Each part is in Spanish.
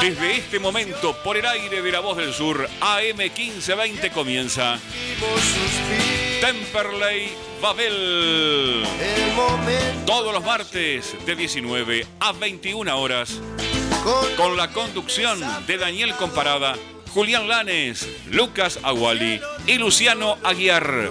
Desde este momento, por el aire de la voz del sur, AM 1520 comienza Temperley Babel. Todos los martes de 19 a 21 horas, con la conducción de Daniel Comparada, Julián Lanes, Lucas Aguali y Luciano Aguiar.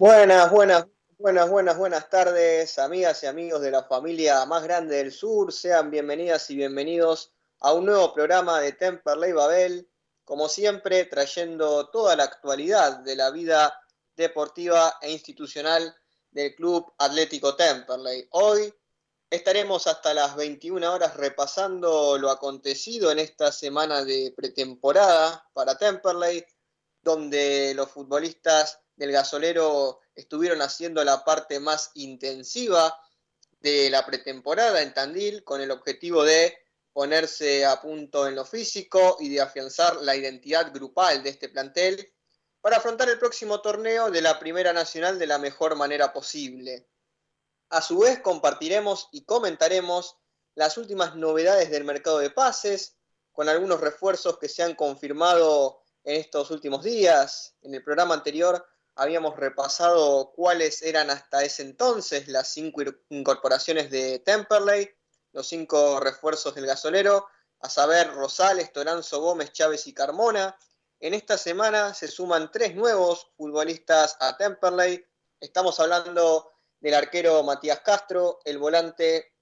Buenas, buenas, buenas, buenas, buenas tardes, amigas y amigos de la familia más grande del sur. Sean bienvenidas y bienvenidos a un nuevo programa de Temperley Babel. Como siempre, trayendo toda la actualidad de la vida deportiva e institucional del Club Atlético Temperley. Hoy estaremos hasta las 21 horas repasando lo acontecido en esta semana de pretemporada para Temperley, donde los futbolistas del gasolero estuvieron haciendo la parte más intensiva de la pretemporada en Tandil con el objetivo de ponerse a punto en lo físico y de afianzar la identidad grupal de este plantel para afrontar el próximo torneo de la Primera Nacional de la mejor manera posible. A su vez compartiremos y comentaremos las últimas novedades del mercado de pases, con algunos refuerzos que se han confirmado en estos últimos días. En el programa anterior habíamos repasado cuáles eran hasta ese entonces las cinco incorporaciones de Temperley, los cinco refuerzos del gasolero, a saber Rosales, Toranzo, Gómez, Chávez y Carmona. En esta semana se suman tres nuevos futbolistas a Temperley. Estamos hablando del arquero Matías Castro, el volante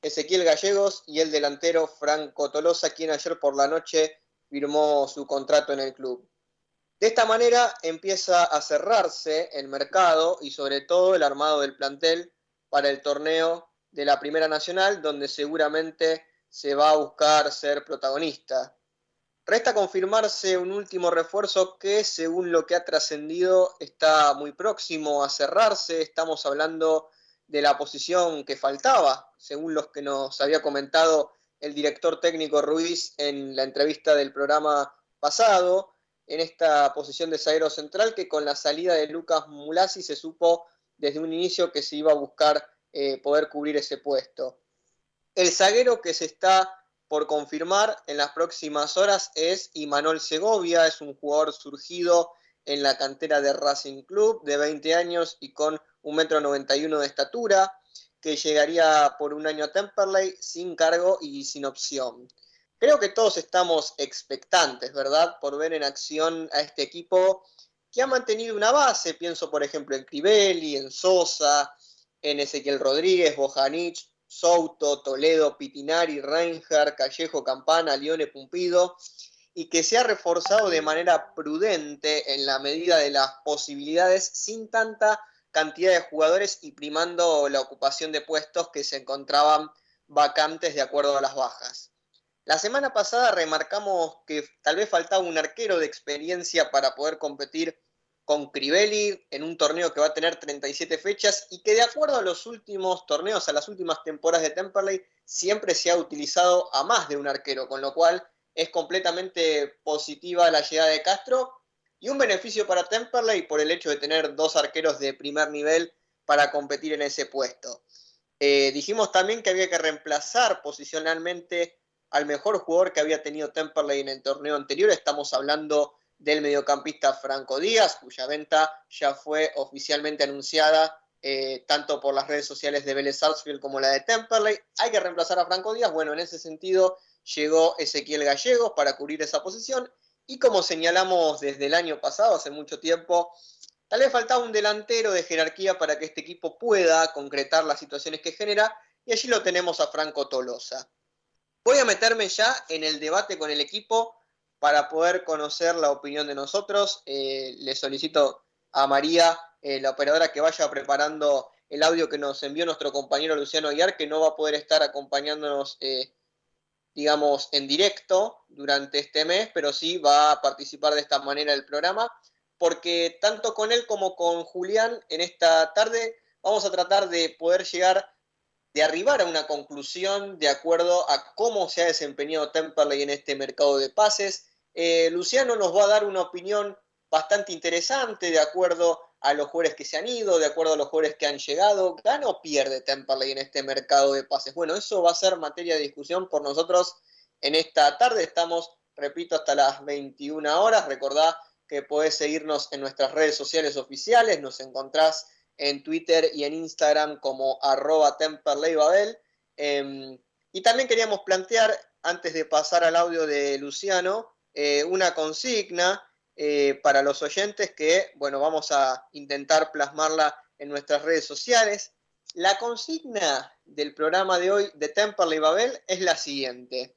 Ezequiel Gallegos y el delantero Franco Tolosa, quien ayer por la noche firmó su contrato en el club. De esta manera empieza a cerrarse el mercado y sobre todo el armado del plantel para el torneo de la Primera Nacional, donde seguramente se va a buscar ser protagonista. Resta confirmarse un último refuerzo que, según lo que ha trascendido, está muy próximo a cerrarse. Estamos hablando de la posición que faltaba, según los que nos había comentado el director técnico Ruiz en la entrevista del programa pasado en esta posición de zaguero central que con la salida de Lucas Mulasi se supo desde un inicio que se iba a buscar eh, poder cubrir ese puesto. El zaguero que se está por confirmar en las próximas horas es Imanol Segovia, es un jugador surgido en la cantera de Racing Club de 20 años y con 1,91 m de estatura, que llegaría por un año a Temperley sin cargo y sin opción. Creo que todos estamos expectantes, ¿verdad?, por ver en acción a este equipo que ha mantenido una base. Pienso, por ejemplo, en Crivelli, en Sosa, en Ezequiel Rodríguez, Bojanich, Souto, Toledo, Pitinari, Reinhardt, Callejo, Campana, Lione, Pumpido, y que se ha reforzado de manera prudente en la medida de las posibilidades, sin tanta cantidad de jugadores y primando la ocupación de puestos que se encontraban vacantes de acuerdo a las bajas. La semana pasada remarcamos que tal vez faltaba un arquero de experiencia para poder competir con Crivelli en un torneo que va a tener 37 fechas y que de acuerdo a los últimos torneos, a las últimas temporadas de Temperley, siempre se ha utilizado a más de un arquero, con lo cual es completamente positiva la llegada de Castro y un beneficio para Temperley por el hecho de tener dos arqueros de primer nivel para competir en ese puesto. Eh, dijimos también que había que reemplazar posicionalmente al mejor jugador que había tenido Temperley en el torneo anterior. Estamos hablando del mediocampista Franco Díaz, cuya venta ya fue oficialmente anunciada eh, tanto por las redes sociales de Vélez Sarsfield como la de Temperley. Hay que reemplazar a Franco Díaz. Bueno, en ese sentido llegó Ezequiel Gallegos para cubrir esa posición. Y como señalamos desde el año pasado, hace mucho tiempo, tal vez faltaba un delantero de jerarquía para que este equipo pueda concretar las situaciones que genera y allí lo tenemos a Franco Tolosa. Voy a meterme ya en el debate con el equipo para poder conocer la opinión de nosotros. Eh, le solicito a María, eh, la operadora, que vaya preparando el audio que nos envió nuestro compañero Luciano Aguiar, que no va a poder estar acompañándonos, eh, digamos, en directo durante este mes, pero sí va a participar de esta manera del programa, porque tanto con él como con Julián en esta tarde vamos a tratar de poder llegar, de arribar a una conclusión de acuerdo a cómo se ha desempeñado Temperley en este mercado de pases. Eh, Luciano nos va a dar una opinión bastante interesante de acuerdo a los jugadores que se han ido, de acuerdo a los jugadores que han llegado. ¿Gana o pierde Temperley en este mercado de pases? Bueno, eso va a ser materia de discusión por nosotros en esta tarde. Estamos, repito, hasta las 21 horas. Recordá que podés seguirnos en nuestras redes sociales oficiales. Nos encontrás en Twitter y en Instagram como arroba temperleybabel. Em, y también queríamos plantear, antes de pasar al audio de Luciano, eh, una consigna eh, para los oyentes que, bueno, vamos a intentar plasmarla en nuestras redes sociales. La consigna del programa de hoy de Temperley Babel es la siguiente.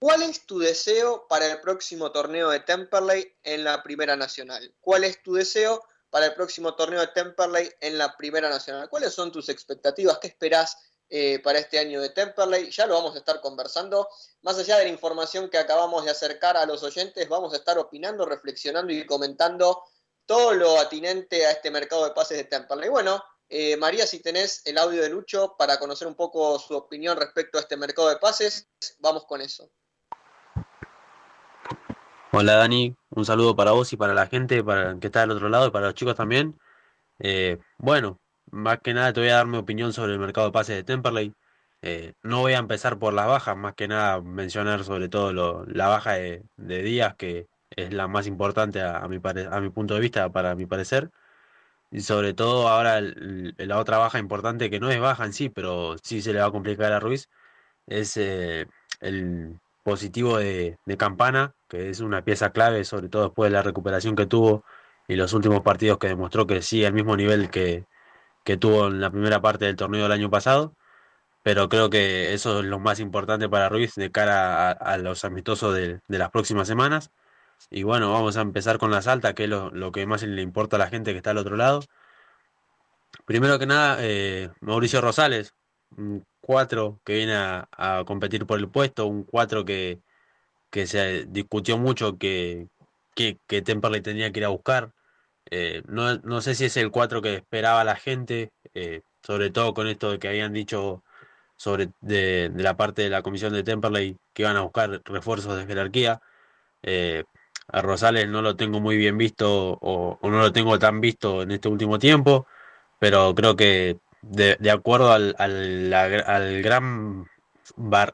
¿Cuál es tu deseo para el próximo torneo de Temperley en la Primera Nacional? ¿Cuál es tu deseo para el próximo torneo de Temperley en la Primera Nacional? ¿Cuáles son tus expectativas? ¿Qué esperás eh, para este año de Temperley. Ya lo vamos a estar conversando. Más allá de la información que acabamos de acercar a los oyentes, vamos a estar opinando, reflexionando y comentando todo lo atinente a este mercado de pases de Temperley. Bueno, eh, María, si tenés el audio de Lucho para conocer un poco su opinión respecto a este mercado de pases, vamos con eso. Hola Dani, un saludo para vos y para la gente para que está del otro lado y para los chicos también. Eh, bueno, más que nada te voy a dar mi opinión sobre el mercado de pases de Temperley. Eh, no voy a empezar por las bajas, más que nada mencionar sobre todo la baja de, Díaz, que es la más importante a, mi a mi punto de vista, para mi parecer. Y sobre todo ahora la otra baja importante, que no es baja en sí, pero sí se le va a complicar a Ruiz, es eh, el positivo de, de, Campana, que es una pieza clave, sobre todo después de la recuperación que tuvo y los últimos partidos que demostró que sí, al mismo nivel que, que tuvo en la primera parte del torneo del año pasado, pero creo que eso es lo más importante para Ruiz de cara a, los amistosos de, las próximas semanas. Y bueno, vamos a empezar con la salta, que es lo, que más le importa a la gente que está al otro lado. Primero que nada, eh, Mauricio Rosales, un 4 que viene a, competir por el puesto, un 4 que, que se discutió mucho que, que, que Temperley tenía que ir a buscar. Eh, no, sé si es el 4 que esperaba la gente, eh, sobre todo con esto de que habían dicho sobre de, la parte de la comisión de Temperley que iban a buscar refuerzos de jerarquía. Eh, a Rosales no lo tengo muy bien visto o, no lo tengo tan visto en este último tiempo, pero creo que de, acuerdo al, al, gran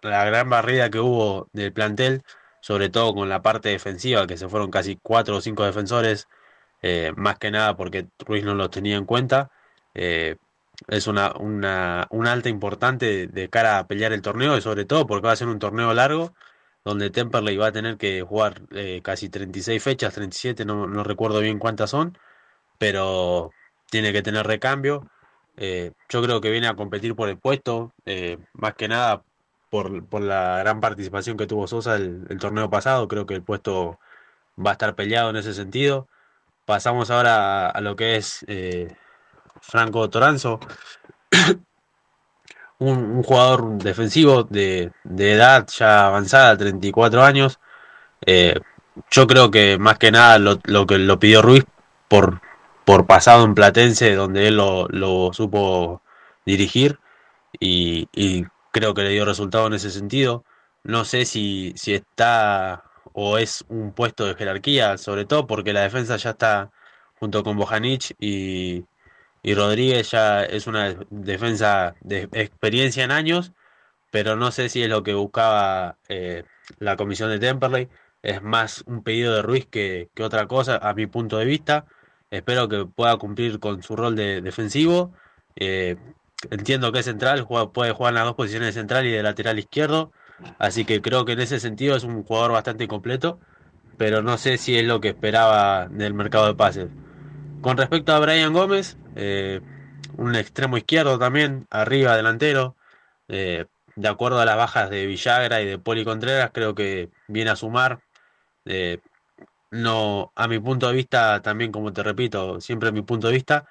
la gran barrida que hubo del plantel, sobre todo con la parte defensiva, que se fueron casi cuatro o cinco defensores, eh, más que nada porque Ruiz no lo tenía en cuenta. Eh, es una, una, alta importante de, cara a pelear el torneo y sobre todo porque va a ser un torneo largo donde Temperley va a tener que jugar eh, casi 36 fechas, 37, no, no, recuerdo bien cuántas son, pero tiene que tener recambio. yo creo que viene a competir por el puesto, más que nada por, por, la gran participación que tuvo Sosa el torneo pasado, creo que el puesto va a estar peleado en ese sentido. Pasamos ahora a, lo que es eh, Franco Toranzo, un, jugador defensivo de, edad ya avanzada, 34 años. Eh, yo creo que más que nada lo, que lo pidió Ruiz por, por pasado en Platense, donde él lo, supo dirigir y, creo que le dio resultado en ese sentido. No sé si, si está o es un puesto de jerarquía, sobre todo porque la defensa ya está junto con Bojanic y, Rodríguez ya es una defensa de experiencia en años, pero no sé si es lo que buscaba eh, la comisión de Temperley. Es más un pedido de Ruiz que, otra cosa, a mi punto de vista. Espero que pueda cumplir con su rol de defensivo. Eh, entiendo que es central, puede jugar en las dos posiciones de central y de lateral izquierdo. Así que creo que en ese sentido es un jugador bastante completo, pero no sé si es lo que esperaba del mercado de pases. Con respecto a Brian Gómez, eh, un extremo izquierdo también, arriba delantero, Eh, de acuerdo a las bajas de Villagra y de Poli Contreras, creo que viene a sumar. Eh, no, a mi punto de vista, también como te repito, siempre a mi punto de vista,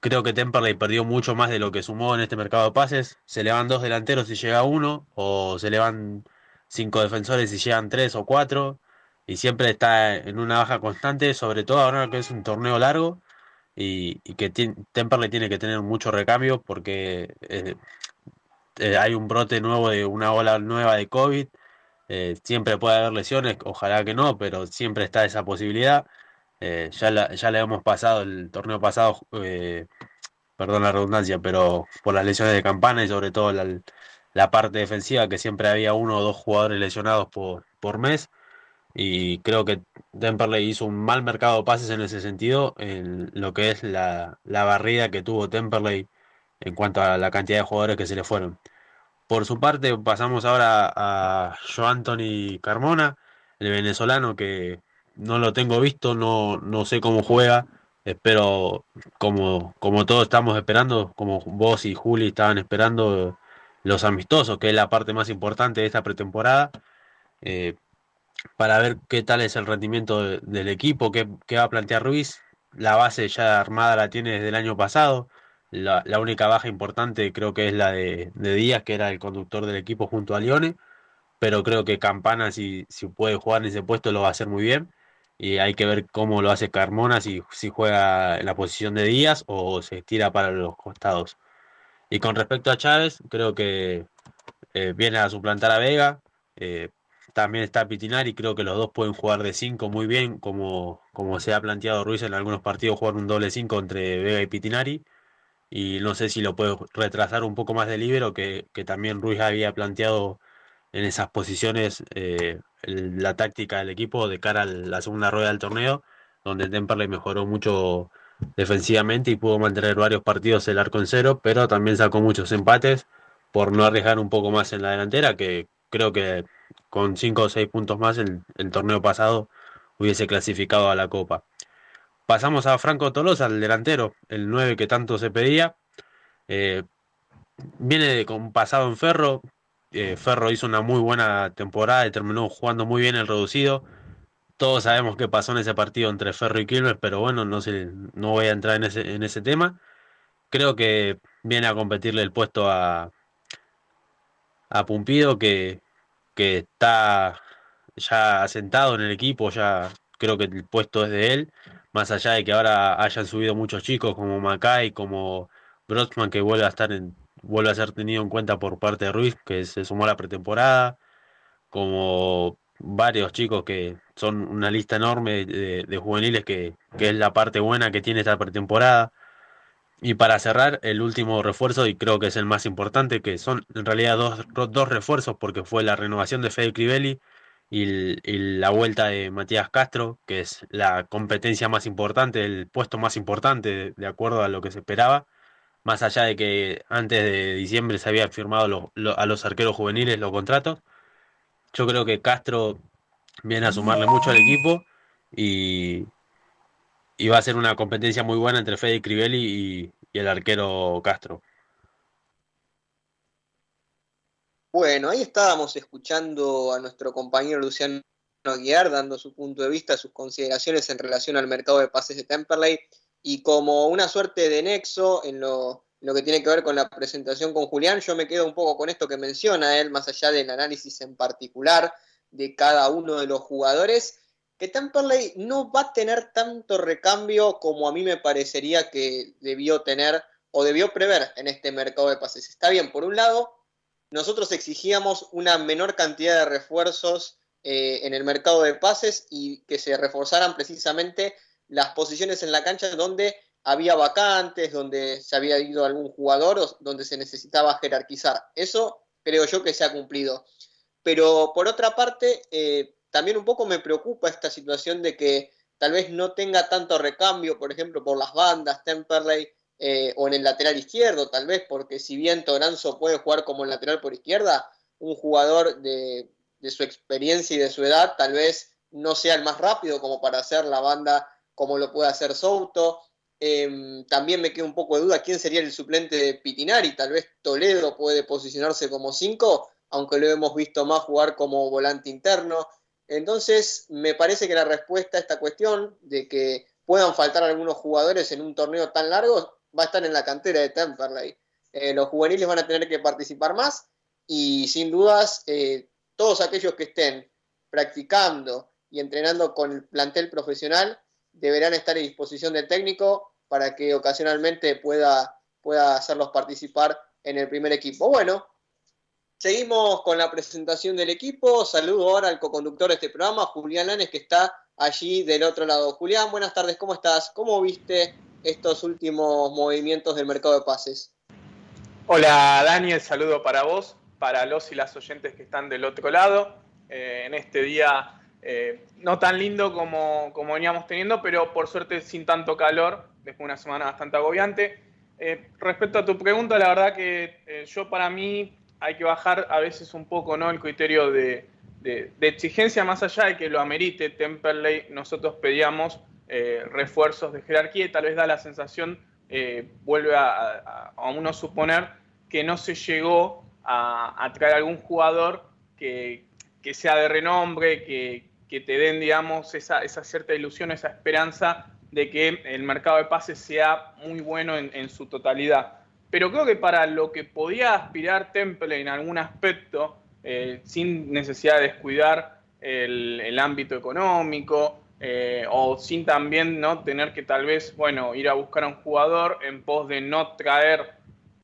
creo que Temperley perdió mucho más de lo que sumó en este mercado de pases. Se le van dos delanteros y llega uno, o se le van cinco defensores y llegan tres o cuatro, y siempre está en una baja constante, sobre todo ahora que es un torneo largo y, que Temperley tiene que tener mucho recambio porque eh, eh, hay un brote nuevo de una ola nueva de COVID. Eh, siempre puede haber lesiones, ojalá que no, pero siempre está esa posibilidad. Ya, ya le hemos pasado el torneo pasado, perdón la redundancia, pero por las lesiones de campana y sobre todo la, la parte defensiva, que siempre había uno o dos jugadores lesionados por, por mes. Y creo que Temperley hizo un mal mercado de pases en ese sentido, en lo que es la, barrida que tuvo Temperley en cuanto a la cantidad de jugadores que se le fueron. Por su parte, pasamos ahora a Joe Anthony Carmona, el venezolano que no lo tengo visto, no, no sé cómo juega, espero, como, como todos estamos esperando, como vos y Juli estaban esperando los amistosos, que es la parte más importante de esta pretemporada. Eh, para ver qué tal es el rendimiento del equipo, qué, va a plantear Ruiz. La base ya armada la tiene desde el año pasado. La, única baja importante creo que es la de, Díaz, que era el conductor del equipo junto a Lione. Pero creo que Campana, si, si puede jugar en ese puesto, lo va a hacer muy bien. Y hay que ver cómo lo hace Carmona, si, si juega en la posición de Díaz o se tira para los costados. Y con respecto a Chávez, creo que eh, viene a suplantar a Vega. Eh, también está Pitinari, creo que los dos pueden jugar de 5 muy bien, como, como se ha planteado Ruiz en algunos partidos, jugar un doble 5 entre Vega y Pitinari. Y no sé si lo puede retrasar un poco más de libero, que, que también Ruiz había planteado en esas posiciones eh, la táctica del equipo de cara a la segunda rueda del torneo, donde Temperley mejoró mucho defensivamente y pudo mantener varios partidos el arco en cero, pero también sacó muchos empates por no arriesgar un poco más en la delantera, que creo que con 5 o 6 puntos más el, torneo pasado hubiese clasificado a la Copa. Pasamos a Franco Tolosa, el delantero, el 9 que tanto se pedía. Eh, viene con pasado en Ferro. Eh, Ferro hizo una muy buena temporada y terminó jugando muy bien el reducido. Todos sabemos qué pasó en ese partido entre Ferro y Quilmes, pero bueno, no, voy a entrar en ese, tema. Creo que viene a competirle el puesto a, Pumpido, que, está ya asentado en el equipo, ya creo que el puesto es de él, más allá de que ahora hayan subido muchos chicos como Macay, como Brotsman, que vuelve a estar en, vuelve a ser tenido en cuenta por parte de Ruiz, que se sumó a la pretemporada, como varios chicos que son una lista enorme de, juveniles que, que, es la parte buena que tiene esta pretemporada. Y para cerrar, el último refuerzo, y creo que es el más importante, que son en realidad dos, dos refuerzos, porque fue la renovación de Fede Crivelli y, la vuelta de Matías Castro, que es la competencia más importante, el puesto más importante, de, acuerdo a lo que se esperaba. Más allá de que antes de diciembre se había firmado a los arqueros juveniles los contratos, yo creo que Castro viene a sumarle mucho al equipo y, y va a ser una competencia muy buena entre Fede Crivelli y, el arquero Castro. Bueno, ahí estábamos escuchando a nuestro compañero Luciano Aguiar dando su punto de vista, sus consideraciones en relación al mercado de pases de Temperley y como una suerte de nexo en lo, lo, que tiene que ver con la presentación con Julián, yo me quedo un poco con esto que menciona él, más allá del análisis en particular de cada uno de los jugadores que Temperley no va a tener tanto recambio como a mí me parecería que debió tener o debió prever en este mercado de pases. Está bien, por un lado, nosotros exigíamos una menor cantidad de refuerzos eh, en el mercado de pases y que se reforzaran precisamente las posiciones en la cancha donde había vacantes, donde se había ido algún jugador o donde se necesitaba jerarquizar. Eso creo yo que se ha cumplido. Pero por otra parte, eh, también un poco me preocupa esta situación de que tal vez no tenga tanto recambio, por ejemplo, por las bandas, Temperley, eh, o en el lateral izquierdo, tal vez, porque si bien Toranzo puede jugar como el lateral por izquierda, un jugador de, su experiencia y de su edad tal vez no sea el más rápido como para hacer la banda como lo puede hacer Souto. Em, también me queda un poco de duda quién sería el suplente de Pitinari. Tal vez Toledo puede posicionarse como 5, aunque lo hemos visto más jugar como volante interno. Entonces, me parece que la respuesta a esta cuestión de que puedan faltar algunos jugadores en un torneo tan largo va a estar en la cantera de Temperley. Eh, los juveniles van a tener que participar más y sin dudas eh, todos aquellos que estén practicando y entrenando con el plantel profesional deberán estar a disposición del técnico para que ocasionalmente pueda, pueda hacerlos participar en el primer equipo. Bueno, seguimos con la presentación del equipo. Saludo ahora al coconductor de este programa, Julián Lanes, que está allí del otro lado. Julián, buenas tardes, ¿cómo estás? ¿Cómo viste estos últimos movimientos del mercado de pases? Hola Daniel, saludo para vos, para los y las oyentes que están del otro lado. Eh, en este día eh, no tan lindo como, como, veníamos teniendo, pero por suerte sin tanto calor, después de una semana bastante agobiante. Eh, respecto a tu pregunta, la verdad que eh, yo para mí hay que bajar a veces un poco ¿no? el criterio de, de, exigencia más allá de que lo amerite Temperley, nosotros pedíamos refuerzos de jerarquía y tal vez da la sensación, vuelve a, a, uno suponer que no se llegó a, a traer algún jugador que, que sea de renombre, que, que te den, digamos, esa, cierta ilusión, esa esperanza de que el mercado de pases sea muy bueno en, su totalidad. Pero creo que para lo que podía aspirar Temple en algún aspecto, eh, sin necesidad de descuidar el, ámbito económico, eh, o sin también ¿no? tener que tal vez, bueno, ir a buscar a un jugador en pos de no traer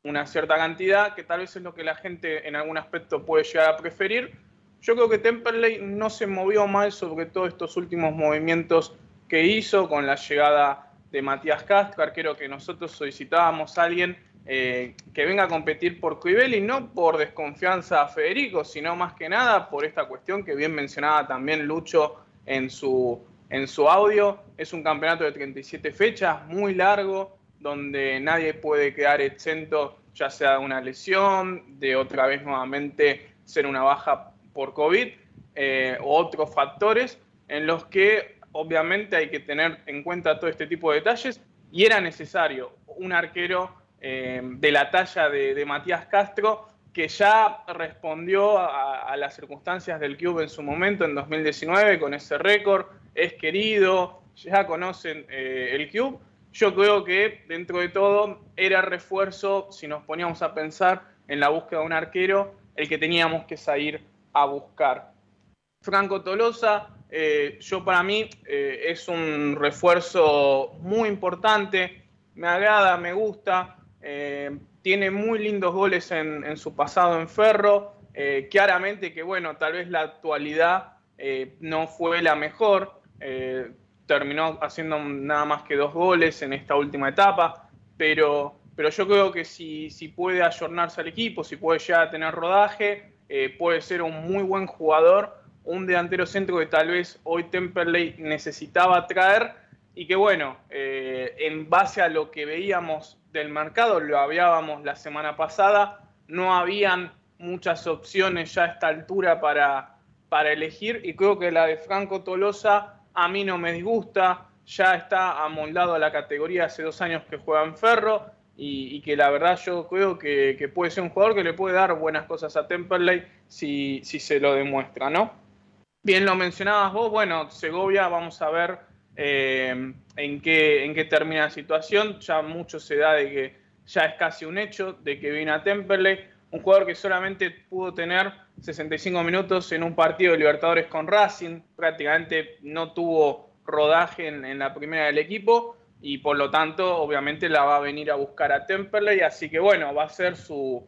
una cierta cantidad, que tal vez es lo que la gente en algún aspecto puede llegar a preferir, yo creo que Temperley no se movió mal sobre todo estos últimos movimientos que hizo con la llegada de Matías Castro, arquero que nosotros solicitábamos a alguien eh, que venga a competir por y no por desconfianza a Federico, sino más que nada por esta cuestión que bien mencionaba también Lucho en su, en su audio. Es un campeonato de 37 fechas, muy largo, donde nadie puede quedar exento, ya sea de una lesión, de otra vez nuevamente ser una baja por COVID eh, u otros factores en los que obviamente hay que tener en cuenta todo este tipo de detalles y era necesario un arquero eh, de la talla de, Matías Castro que ya respondió a, las circunstancias del club en su momento, en 2019, con ese récord, es querido, ya conocen eh, el club. Yo creo que dentro de todo era refuerzo, si nos poníamos a pensar en la búsqueda de un arquero, el que teníamos que salir a buscar. Franco Tolosa, eh, yo para mí eh, es un refuerzo muy importante, me agrada, me gusta, eh, tiene muy lindos goles en, su pasado en Ferro, claramente que bueno, tal vez la actualidad no fue la mejor, terminó haciendo nada más que dos goles en esta última etapa, pero, pero yo creo que si, si puede ayornarse al equipo, si puede ya tener rodaje, eh, puede ser un muy buen jugador, un delantero centro que tal vez hoy Temperley necesitaba traer y que bueno, eh, en base a lo que veíamos del mercado, lo hablábamos la semana pasada, no habían muchas opciones ya a esta altura para, para elegir y creo que la de Franco Tolosa a mí no me disgusta, ya está amoldado a la categoría hace dos años que juega en Ferro, y, que la verdad yo creo que, puede ser un jugador que le puede dar buenas cosas a Temperley si, si se lo demuestra, ¿no? Bien lo mencionabas vos, bueno, Segovia, vamos a ver eh, en, qué, en qué termina la situación, ya mucho se da de que ya es casi un hecho de que viene a Temperley, un jugador que solamente pudo tener 65 minutos en un partido de Libertadores con Racing, prácticamente no tuvo rodaje en, en la primera del equipo, y por lo tanto obviamente la va a venir a buscar a Temperley, así que bueno, va a ser su,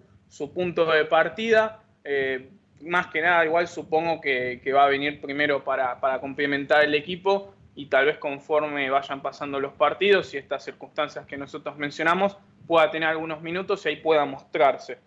punto de partida. Eh, más que nada, igual supongo que, va a venir primero para, complementar el equipo y tal vez conforme vayan pasando los partidos y estas circunstancias que nosotros mencionamos, pueda tener algunos minutos y ahí pueda mostrarse.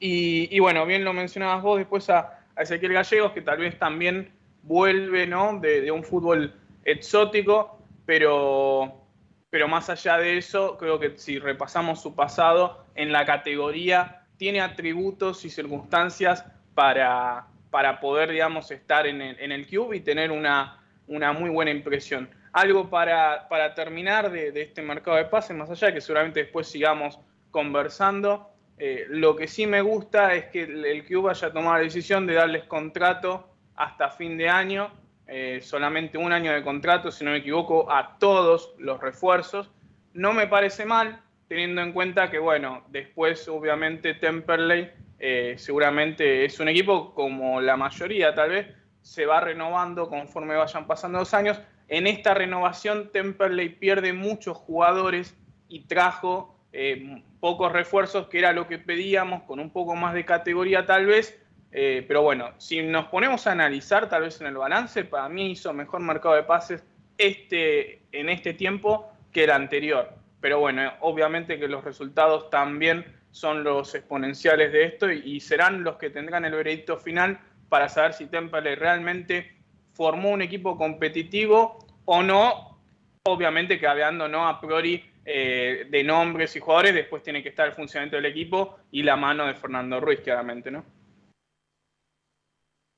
Y, bueno, bien lo mencionabas vos después a, Ezequiel Gallegos, que tal vez también vuelve ¿no? de un fútbol exótico, pero pero más allá de eso, creo que si repasamos su pasado en la categoría, tiene atributos y circunstancias para, para poder, digamos, estar en el, en el Cube y tener una, una muy buena impresión. Algo para, terminar de, este mercado de pases, más allá que seguramente después sigamos conversando. Eh, lo que sí me gusta es que el, club haya tomado la decisión de darles contrato hasta fin de año, eh, solamente un año de contrato, si no me equivoco, a todos los refuerzos. No me parece mal, teniendo en cuenta que, bueno, después obviamente Temperley eh, seguramente es un equipo como la mayoría tal vez, se va renovando conforme vayan pasando los años. En esta renovación Temperley pierde muchos jugadores y trajo eh, pocos refuerzos, que era lo que pedíamos, con un poco más de categoría tal vez. Eh, pero bueno, si nos ponemos a analizar tal vez en el balance, para mí hizo mejor mercado de pases este, en este tiempo que el anterior. Pero bueno, obviamente que los resultados también son los exponenciales de esto y, serán los que tendrán el veredicto final para saber si Temple realmente formó un equipo competitivo o no, obviamente que hablando no a priori eh, de nombres y jugadores, después tiene que estar el funcionamiento del equipo y la mano de Fernando Ruiz, claramente, ¿no?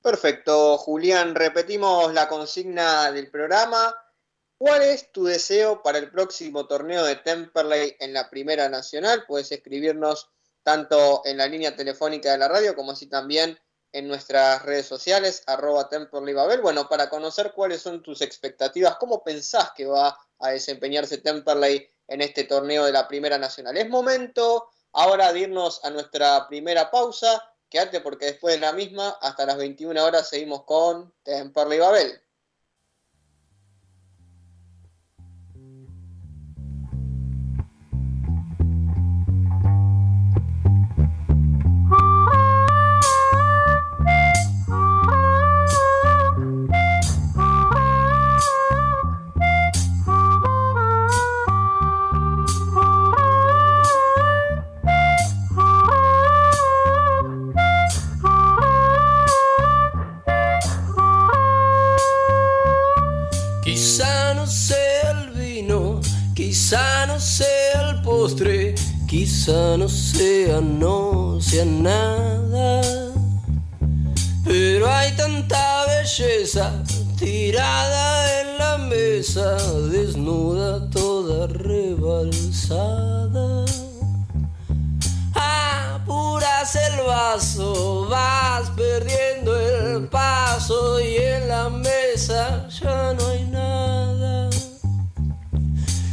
Perfecto, Julián, repetimos la consigna del programa. ¿Cuál es tu deseo para el próximo torneo de Temperley en la Primera Nacional? Puedes escribirnos tanto en la línea telefónica de la radio como así también en nuestras redes sociales, arroba Temperley Babel. Bueno, para conocer cuáles son tus expectativas, cómo pensás que va a desempeñarse Temperley en este torneo de la Primera Nacional. Es momento ahora de irnos a nuestra primera pausa. Quédate porque después de la misma, hasta las 21 horas, seguimos con Temperley Babel. Quizá no sea, no sea nada. Pero hay tanta belleza tirada en la mesa, desnuda, toda rebalsada. Apuras el vaso, vas perdiendo el paso y en la mesa ya no hay nada.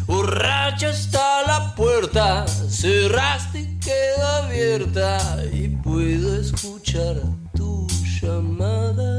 Borracha está la puerta, cerraste y queda abierta y puedo escuchar tu llamada.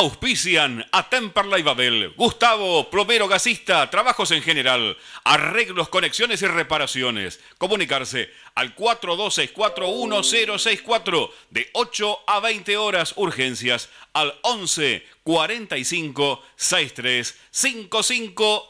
Auspician a Temperley Babel, Gustavo, plomero gasista, trabajos en general, arreglos, conexiones y reparaciones. Comunicarse al 42641064 de 8 a 20 horas urgencias al 11 45 63 55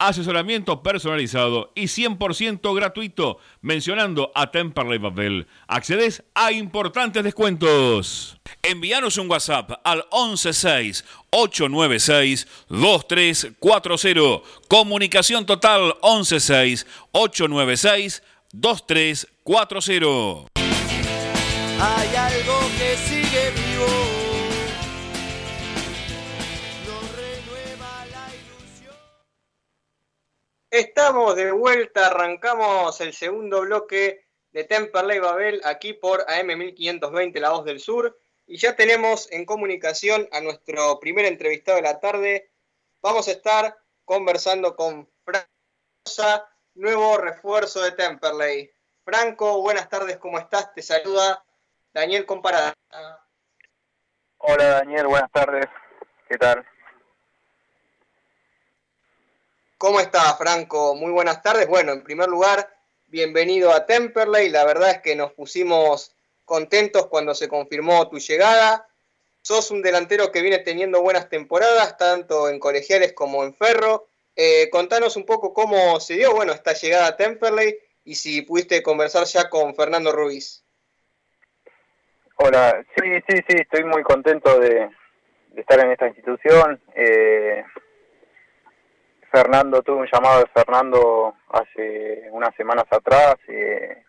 asesoramiento personalizado y 100% gratuito mencionando a Temperley Babel. Accedes a importantes descuentos. Envíanos un WhatsApp al 116 896 2340. Comunicación total 116 896 2340. Hay algo que Estamos de vuelta, arrancamos el segundo bloque de Temperley Babel aquí por AM1520 La Voz del Sur y ya tenemos en comunicación a nuestro primer entrevistado de la tarde. Vamos a estar conversando con Franco nuevo refuerzo de Temperley. Franco, buenas tardes, ¿cómo estás? Te saluda Daniel Comparada. Hola Daniel, buenas tardes. ¿Qué tal? ¿Cómo está, Franco? Muy buenas tardes. Bueno, en primer lugar, bienvenido a Temperley. La verdad es que nos pusimos contentos cuando se confirmó tu llegada. Sos un delantero que viene teniendo buenas temporadas, tanto en colegiales como en ferro. Eh, contanos un poco cómo se dio bueno, esta llegada a Temperley y si pudiste conversar ya con Fernando Ruiz. Hola, sí, sí, sí, estoy muy contento de, estar en esta institución. Eh, Fernando, tuve un llamado de Fernando hace unas semanas atrás, eh,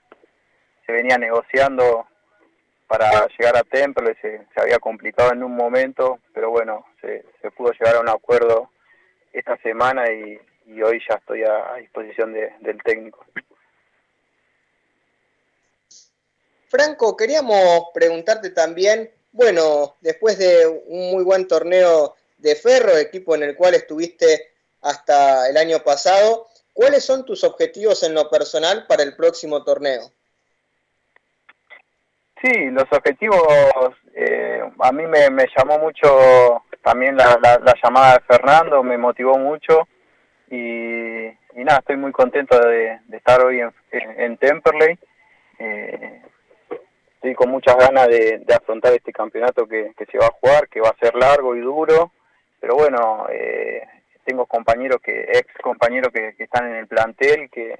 se venía negociando para llegar a Temple, se, había complicado en un momento, pero bueno, se, pudo llegar a un acuerdo esta semana y, hoy ya estoy a, disposición del técnico. Franco, queríamos preguntarte también, bueno, después de un muy buen torneo de Ferro, equipo en el cual estuviste hasta el año pasado. ¿Cuáles son tus objetivos en lo personal para el próximo torneo? Sí, los objetivos, eh, a mí me, llamó mucho también la, llamada de Fernando, me motivó mucho y, nada, estoy muy contento de, estar hoy en, Temperley. Eh, estoy con muchas ganas de, afrontar este campeonato que, se va a jugar, que va a ser largo y duro, pero bueno, eh, tengo compañeros que, ex compañeros que, están en el plantel, que,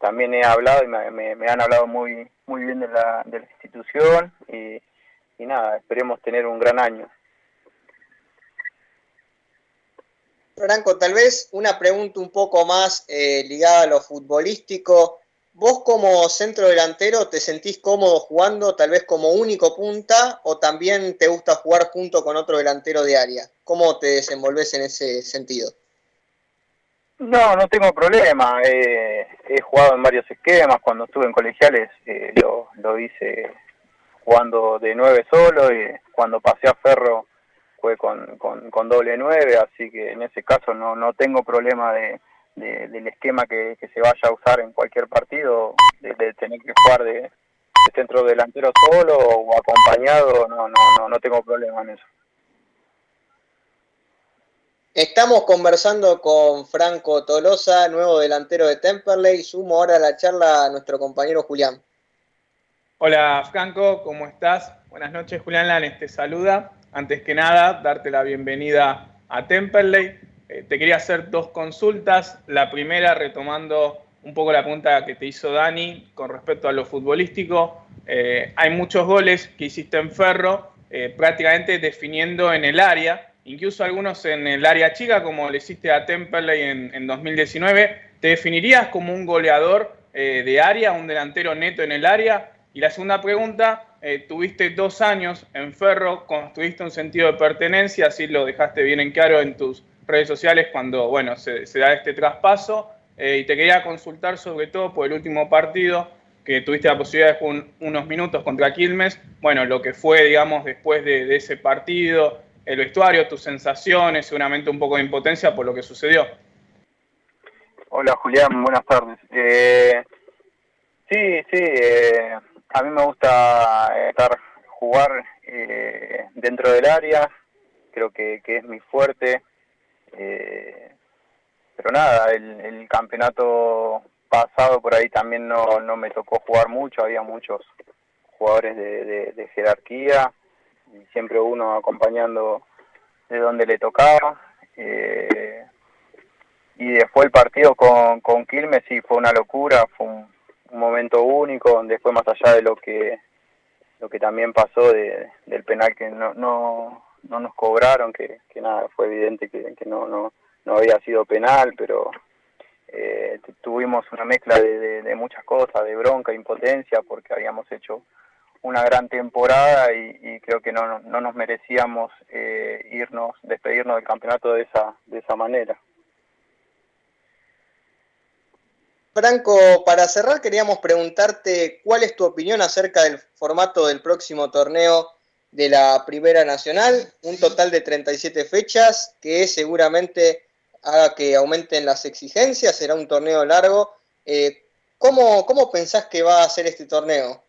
también he hablado y me, han hablado muy muy bien de la, de la institución y, nada, esperemos tener un gran año. Franco, tal vez una pregunta un poco más eh, ligada a lo futbolístico. ¿Vos como centro delantero te sentís cómodo jugando tal vez como único punta o también te gusta jugar junto con otro delantero de área? ¿Cómo te desenvolves en ese sentido? No, no tengo problema. he jugado en varios esquemas. Cuando estuve en colegiales eh, lo, lo hice jugando de nueve solo y cuando pasé a Ferro fue con, con, doble nueve, así que en ese caso no, no tengo problema de, del esquema que, se vaya a usar en cualquier partido, de, tener que jugar de, centro delantero solo o acompañado, no, no, no, no tengo problema en eso. Estamos conversando con Franco Tolosa, nuevo delantero de Temperley. Sumo ahora a la charla a nuestro compañero Julián. Hola Franco, ¿cómo estás? Buenas noches, Julián Lanes te saluda. Antes que nada, darte la bienvenida a Temperley. Eh, te quería hacer dos consultas. La primera, retomando un poco la pregunta que te hizo Dani con respecto a lo futbolístico. Eh, hay muchos goles que hiciste en Ferro eh, prácticamente definiendo en el área, incluso algunos en el área chica, como le hiciste a Temperley en, 2019. ¿Te definirías como un goleador eh, de área, un delantero neto en el área? Y la segunda pregunta, tuviste dos años en Ferro, construiste un sentido de pertenencia, así lo dejaste bien en claro en tus redes sociales cuando bueno, se, da este traspaso. y te quería consultar sobre todo por el último partido, que tuviste la posibilidad de jugar unos minutos contra Quilmes, bueno, lo que fue, digamos, después de, ese partido, el vestuario, tus sensaciones, seguramente un poco de impotencia por lo que sucedió. Hola Julián, buenas tardes. Eh, sí, sí, eh, a mí me gusta estar jugar eh, dentro del área, creo que, es mi fuerte. Pero nada, el campeonato pasado por ahí también no, no me tocó jugar mucho, había muchos jugadores de, jerarquía, y siempre uno acompañando de donde le tocaba. Eh, y después el partido con, con Quilmes sí fue una locura, fue un, momento único, donde fue más allá de lo que lo que también pasó de, del penal que no, no nos cobraron, que, que nada, fue evidente que, que no, no, no había sido penal, pero eh, tuvimos una mezcla de, muchas cosas, de bronca, impotencia, porque habíamos hecho una gran temporada y, creo que no, no nos merecíamos eh, irnos, despedirnos del campeonato de esa, de esa manera. Franco, para cerrar queríamos preguntarte cuál es tu opinión acerca del formato del próximo torneo de la Primera Nacional, un total de 37 fechas que seguramente haga que aumenten las exigencias, será un torneo largo. Eh, ¿cómo, ¿Cómo pensás que va a ser este torneo?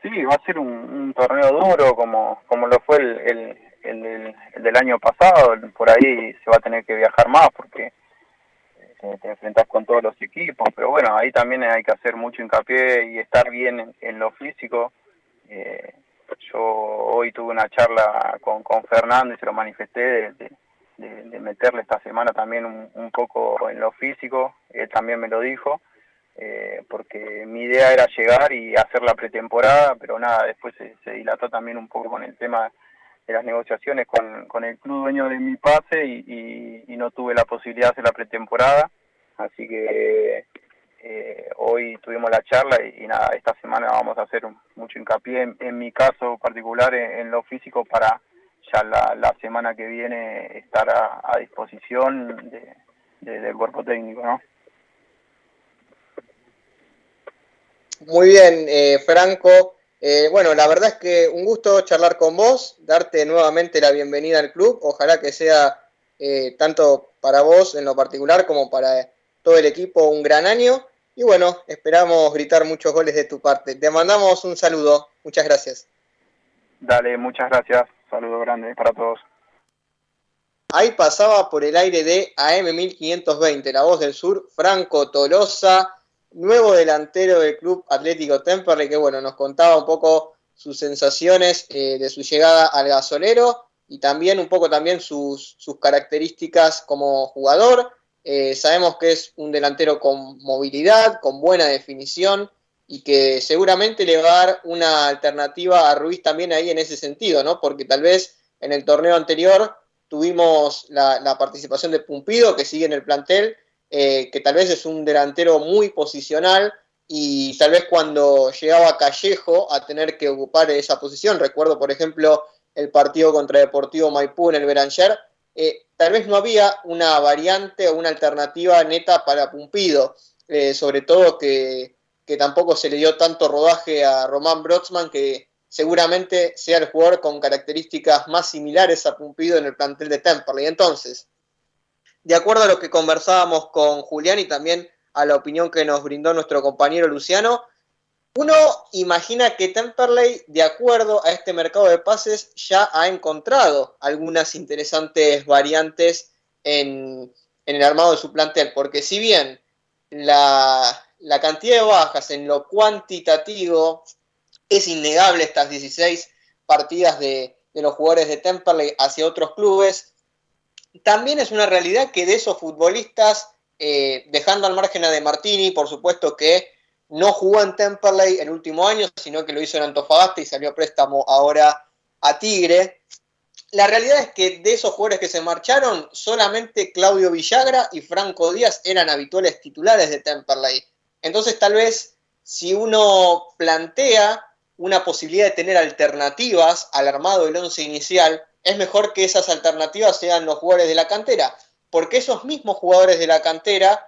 Sí, va a ser un, torneo duro como, como lo fue el, el, del año pasado. Por ahí se va a tener que viajar más porque eh, te, enfrentas con todos los equipos. Pero bueno, ahí también hay que hacer mucho hincapié y estar bien en, lo físico. Eh, yo hoy tuve una charla con, con Fernando y se lo manifesté de, meterle esta semana también un, poco en lo físico, él también me lo dijo, eh, porque mi idea era llegar y hacer la pretemporada, pero nada, después se, dilató también un poco con el tema de las negociaciones con, con el club dueño de mi pase y, y, no tuve la posibilidad de hacer la pretemporada, así que eh, hoy tuvimos la charla y, nada, esta semana vamos a hacer mucho hincapié en, mi caso particular en lo físico para ya la, semana que viene estar a, disposición del cuerpo técnico, ¿no? Muy bien, eh, Franco. Eh, bueno, la verdad es que un gusto charlar con vos, darte nuevamente la bienvenida al club. Ojalá que sea eh, tanto para vos en lo particular como para todo el equipo un gran año. Y bueno, esperamos gritar muchos goles de tu parte. Te mandamos un saludo. Muchas gracias. Dale, muchas gracias saludo grande para todos. Ahí pasaba por el aire de AM1520, la voz del sur, Franco Tolosa, nuevo delantero del Club Atlético Temperley, que bueno, nos contaba un poco sus sensaciones eh, de su llegada al gasolero y también un poco también sus, sus características como jugador. Eh, sabemos que es un delantero con movilidad, con buena definición, y que seguramente le va a dar una alternativa a Ruiz también ahí en ese sentido, ¿no? Porque tal vez en el torneo anterior tuvimos la, participación de Pumpido, que sigue en el plantel, eh, que tal vez es un delantero muy posicional y tal vez cuando llegaba Callejo a tener que ocupar esa posición, recuerdo por ejemplo el partido contra Deportivo Maipú en el Beranger, eh, tal vez no había una variante o una alternativa neta para Pumpido, eh, sobre todo que que tampoco se le dio tanto rodaje a Román Brotzman, que seguramente sea el jugador con características más similares a Pumpido en el plantel de Temperley. Entonces, de acuerdo a lo que conversábamos con Julián y también a la opinión que nos brindó nuestro compañero Luciano, uno imagina que Temperley, de acuerdo a este mercado de pases, ya ha encontrado algunas interesantes variantes en, el armado de su plantel, porque si bien la, la cantidad de bajas en lo cuantitativo es innegable estas 16 partidas de, los jugadores de Temperley hacia otros clubes. También es una realidad que de esos futbolistas, eh, dejando al margen a De Martini, por supuesto que no jugó en Temperley el último año, sino que lo hizo en Antofagasta y salió a préstamo ahora a Tigre. La realidad es que de esos jugadores que se marcharon, solamente Claudio Villagra y Franco Díaz eran habituales titulares de Temperley. Entonces tal vez si uno plantea una posibilidad de tener alternativas al armado del once inicial, es mejor que esas alternativas sean los jugadores de la cantera, porque esos mismos jugadores de la cantera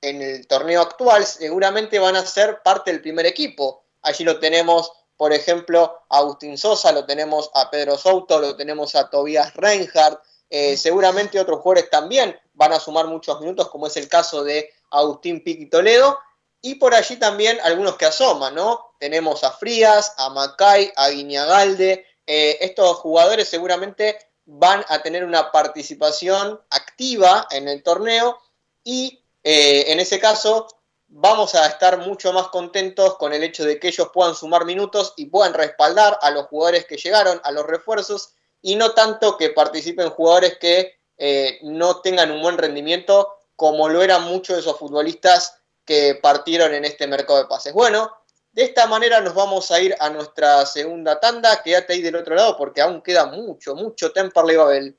en el torneo actual seguramente van a ser parte del primer equipo. Allí lo tenemos, por ejemplo, a Agustín Sosa, lo tenemos a Pedro Souto, lo tenemos a Tobias Reinhardt, eh, seguramente otros jugadores también van a sumar muchos minutos, como es el caso de Agustín Piqui Toledo, y por allí también algunos que asoman, ¿no? Tenemos a Frías, a Macay, a Guiñagalde. Eh, estos jugadores seguramente van a tener una participación activa en el torneo y eh, en ese caso vamos a estar mucho más contentos con el hecho de que ellos puedan sumar minutos y puedan respaldar a los jugadores que llegaron, a los refuerzos, y no tanto que participen jugadores que eh, no tengan un buen rendimiento como lo eran muchos de esos futbolistas que partieron en este mercado de pases. Bueno, de esta manera nos vamos a ir a nuestra segunda tanda. Quédate ahí del otro lado porque aún queda mucho, mucho Temperley Babel.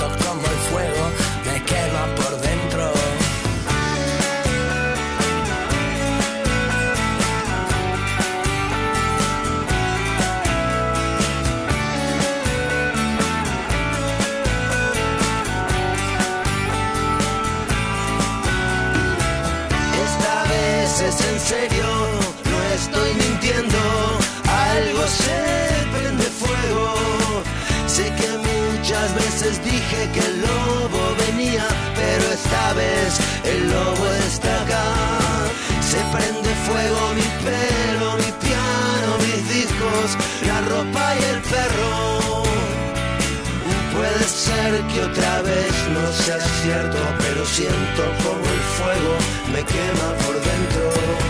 el lobo está acá. Se prende fuego mi pelo, mi piano, mis discos, la ropa y el perro. Puede ser que otra vez no sea cierto, pero siento como el fuego me quema por dentro.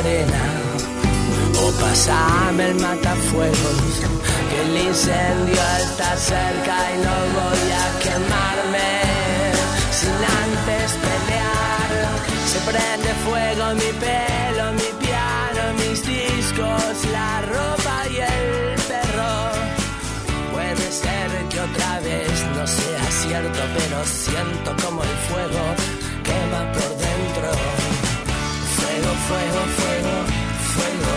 O arena Pasame el matafuegos, que el incendio está cerca y no voy a quemarme sin antes pelear. Se prende fuego mi pelo, mi piano, mis discos, la ropa y el perro. Puede ser que otra vez no sea cierto, pero siento como el fuego quema por dentro. Fuego, fuego, fuego,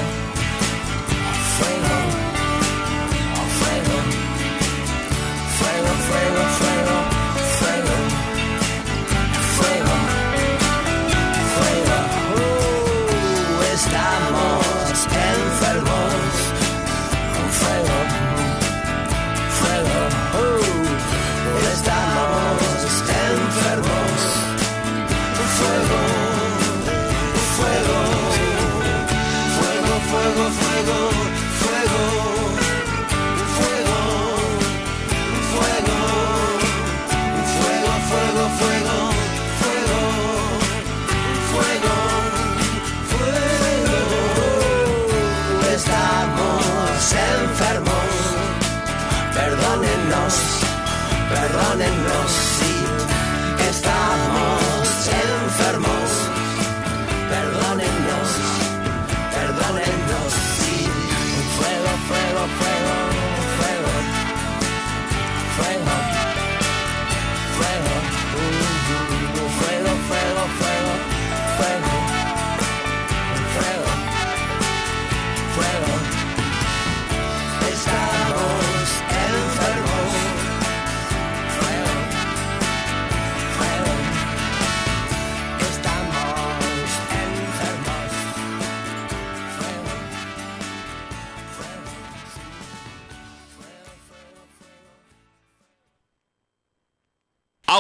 perdónennos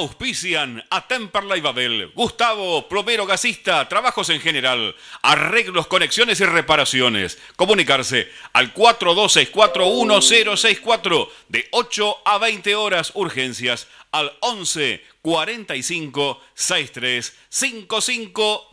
Auspician a Temperley Babel, Gustavo, plomero gasista, trabajos en general, arreglos, conexiones y reparaciones. Comunicarse al 42641064 de 8 a 20 horas urgencias al 11 45 63 55